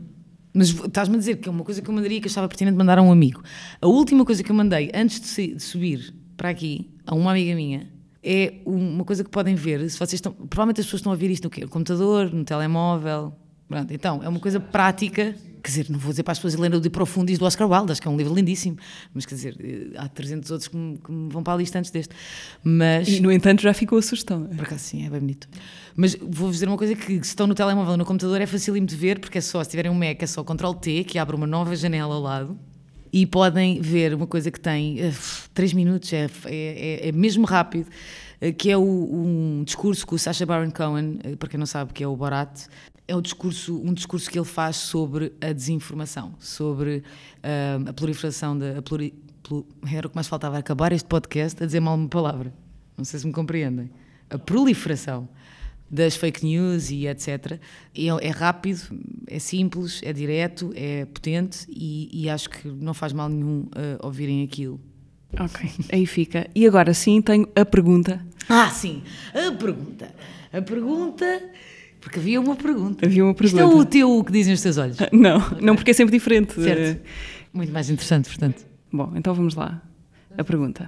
[SPEAKER 3] Mas estás-me a dizer que é uma coisa que eu mandaria que achava pertinente mandar a um amigo. A última coisa que eu mandei antes de subir para aqui a uma amiga minha é uma coisa que podem ver. Se vocês estão, provavelmente as pessoas estão a ver isto no quê? No computador, no telemóvel. Pronto, então, é uma coisa prática. Quer dizer, não vou dizer para as pessoas o De Profundis do Oscar Wilde, acho que é um livro lindíssimo. Mas quer dizer, eh, há 300 outros que me, que me vão para a lista antes deste. Mas.
[SPEAKER 2] E, no entanto, já ficou a sugestão.
[SPEAKER 3] Por acaso sim, é bem bonito. Mas vou-vos dizer uma coisa que se estão no telemóvel ou no computador é facílimo de ver, porque é só, se tiverem um Mac, é só Ctrl T, que abre uma nova janela ao lado, e podem ver uma coisa que tem 3 minutos, é, é, é mesmo rápido, eh, que é o, um discurso que o Sacha Baron Cohen, eh, para quem não sabe que é o Borat, é o discurso, um discurso que ele faz sobre a desinformação, sobre ah, a proliferação da... A pluri, plu- era o que mais faltava, acabar este podcast a dizer mal uma palavra. Não sei se me compreendem. A proliferação das fake news e etc. É, é rápido, é simples, é direto, é potente e, e acho que não faz mal nenhum ah, ouvirem aquilo.
[SPEAKER 2] Ok, aí fica. E agora sim tenho a pergunta.
[SPEAKER 3] Ah, sim, a pergunta. A pergunta. Porque havia uma pergunta.
[SPEAKER 2] Havia uma
[SPEAKER 3] Isto é
[SPEAKER 2] pergunta.
[SPEAKER 3] o teu o que dizem os teus olhos.
[SPEAKER 2] Não, não porque é sempre diferente.
[SPEAKER 3] Certo. Muito mais interessante, portanto.
[SPEAKER 2] Bom, então vamos lá. A pergunta.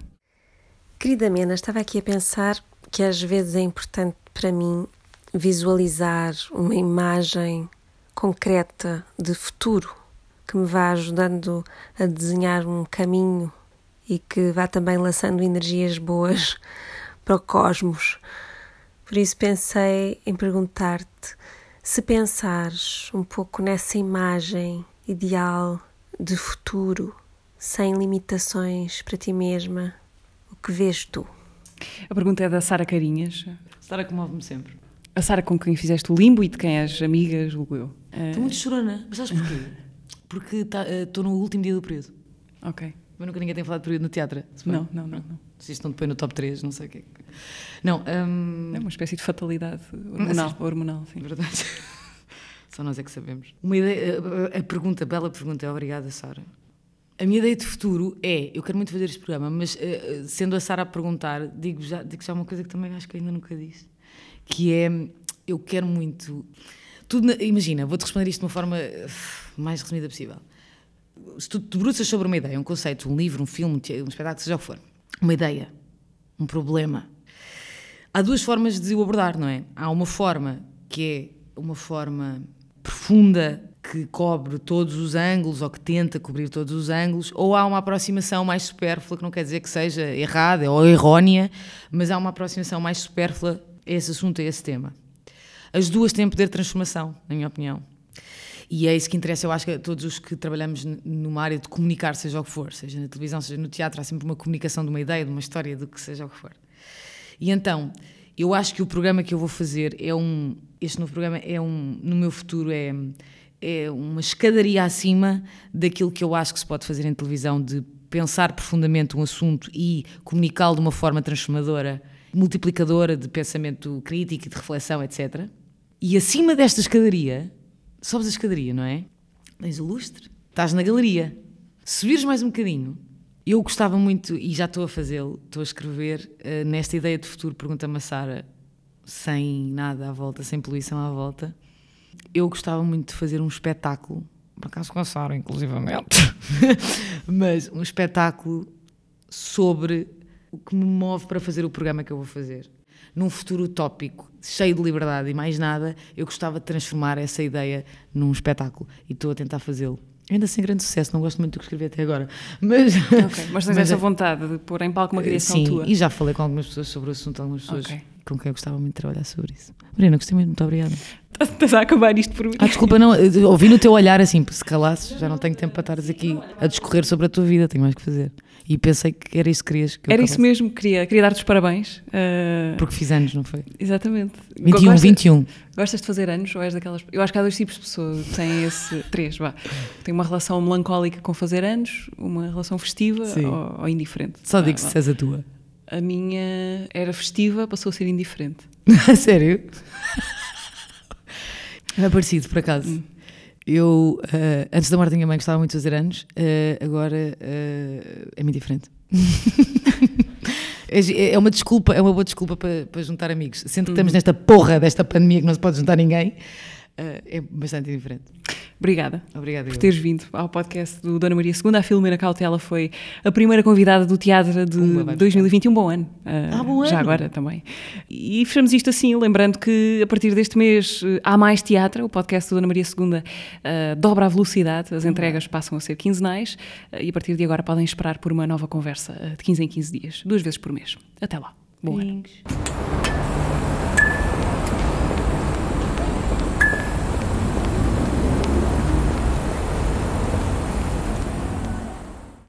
[SPEAKER 5] Querida Mena, estava aqui a pensar que às vezes é importante para mim visualizar uma imagem concreta de futuro que me vá ajudando a desenhar um caminho e que vá também lançando energias boas para o cosmos. Por isso pensei em perguntar-te se pensares um pouco nessa imagem ideal de futuro, sem limitações para ti mesma, o que vês tu?
[SPEAKER 2] A pergunta é da Sara Carinhas.
[SPEAKER 3] Sara comove-me sempre.
[SPEAKER 2] A Sara com quem fizeste o limbo e de quem és amiga, julgo eu. Eh,
[SPEAKER 3] Estou muito chorona. Mas sabes porquê? Porque tá- eh, estou no último dia do período.
[SPEAKER 2] ok.
[SPEAKER 3] Mas nunca ninguém tem falado de período no teatro.
[SPEAKER 2] Não, não, não, não.
[SPEAKER 3] Se isto não depois no top 3, não sei o que é. Não, hum,
[SPEAKER 2] É uma espécie de fatalidade hormonal. hormonal sim.
[SPEAKER 3] verdade. Só nós é que sabemos. Uma ideia, a, a pergunta, bela pergunta, obrigada, Sara. A minha ideia de futuro é, eu quero muito fazer este programa, mas eh, sendo a Sara a perguntar, digo já, digo já uma coisa que também acho que ainda nunca disse, que é, eu quero muito, tudo, na- imagina, vou-te responder isto de uma forma eh, mais resumida possível. Se tu te sobre uma ideia, um conceito, um livro, um filme, um um espetáculo, seja o que for, uma ideia, um problema, Há duas formas de o abordar, não é? Há uma forma que é uma forma profunda que cobre todos os ângulos ou que tenta cobrir todos os ângulos, ou há uma aproximação mais supérflua, que não quer dizer que seja errada ou errónea, mas há uma aproximação mais supérflua a esse assunto, a esse tema. As duas têm poder de transformação, na minha opinião. E é isso que interessa, eu acho que a todos os que trabalhamos numa área de comunicar, seja o que for, seja na televisão, seja no teatro, há sempre uma comunicação de uma ideia, de uma história, do que seja o que for. E então, eu acho que o programa que eu vou fazer é um. Este novo programa é um. No meu futuro, é, é uma escadaria acima daquilo que eu acho que se pode fazer em televisão, de pensar profundamente um assunto e comunicá-lo de uma forma transformadora, multiplicadora de pensamento crítico e de reflexão, etc. E acima desta escadaria, sobes a escadaria, não é? Tens o lustre, estás na galeria. Subires mais um bocadinho, eu gostava muito, e já estou a fazê-lo, estou a escrever eh, nesta ideia de futuro, pergunta-me a Sara, sem nada à volta, sem poluição à volta. Eu gostava muito de fazer um espetáculo, por acaso com a Sara, inclusivamente, mas um espetáculo sobre o que me move para fazer o programa que eu vou fazer. Num futuro utópico, cheio de liberdade e mais nada, eu gostava de transformar essa ideia num espetáculo e estou a tentar fazê-lo. Ainda sem grande sucesso, não gosto muito do que escrevi até agora, mas.
[SPEAKER 2] Ok, Mas tens essa
[SPEAKER 3] é-
[SPEAKER 2] vontade de pôr em palco uma criação
[SPEAKER 3] Sim,
[SPEAKER 2] tua.
[SPEAKER 3] e já falei com algumas pessoas sobre o assunto, algumas pessoas
[SPEAKER 2] Ok.
[SPEAKER 3] com quem eu gostava muito de trabalhar sobre isso. Marina, gostei muito, muito obrigada.
[SPEAKER 2] Estás a acabar isto por mim.
[SPEAKER 3] Ah, desculpa, não, eu ouvi no teu olhar assim, se calasses, já não tenho tempo para estares aqui a discorrer sobre a tua vida, tenho mais que fazer. E pensei que era isso que querias que eu
[SPEAKER 2] Era isso
[SPEAKER 3] acabasse.
[SPEAKER 2] mesmo, queria, queria dar-te os parabéns. eh,
[SPEAKER 3] Porque fiz anos, não foi?
[SPEAKER 2] Exatamente.
[SPEAKER 3] 21,
[SPEAKER 2] Gosta-
[SPEAKER 3] 21.
[SPEAKER 2] Gostas de fazer anos ou és daquelas. Eu acho que há dois tipos de pessoas. Tem esse. Três, vá. Tem uma relação melancólica com fazer anos, uma relação festiva ou, ou indiferente.
[SPEAKER 3] Só digo se és a tua.
[SPEAKER 2] A minha era festiva, passou a ser indiferente.
[SPEAKER 3] Sério? É parecido, por acaso. Hum. Eu, uh, antes da morte da minha mãe, gostava muito de fazer anos, uh, agora uh, é muito diferente. É, é uma desculpa, é uma boa desculpa para, para juntar amigos. Sendo que estamos uhum. nesta porra desta pandemia que não se pode juntar ninguém, é bastante diferente.
[SPEAKER 2] Obrigada.
[SPEAKER 3] Obrigada
[SPEAKER 2] por teres vindo ao podcast do Dona Maria II. A Filomena Cautela foi a primeira convidada do teatro de Uma, 2021. Um bom ano.
[SPEAKER 3] Uh, ah, bom ano.
[SPEAKER 2] Já agora também. E fechamos isto assim, lembrando que a partir deste mês uh, há mais teatro. O podcast do Dona Maria II uh, dobra a velocidade, as entregas passam a ser quinzenais uh, e a partir de agora podem esperar por uma nova conversa de 15 em 15 dias, duas vezes por mês. Até lá. Bom ano.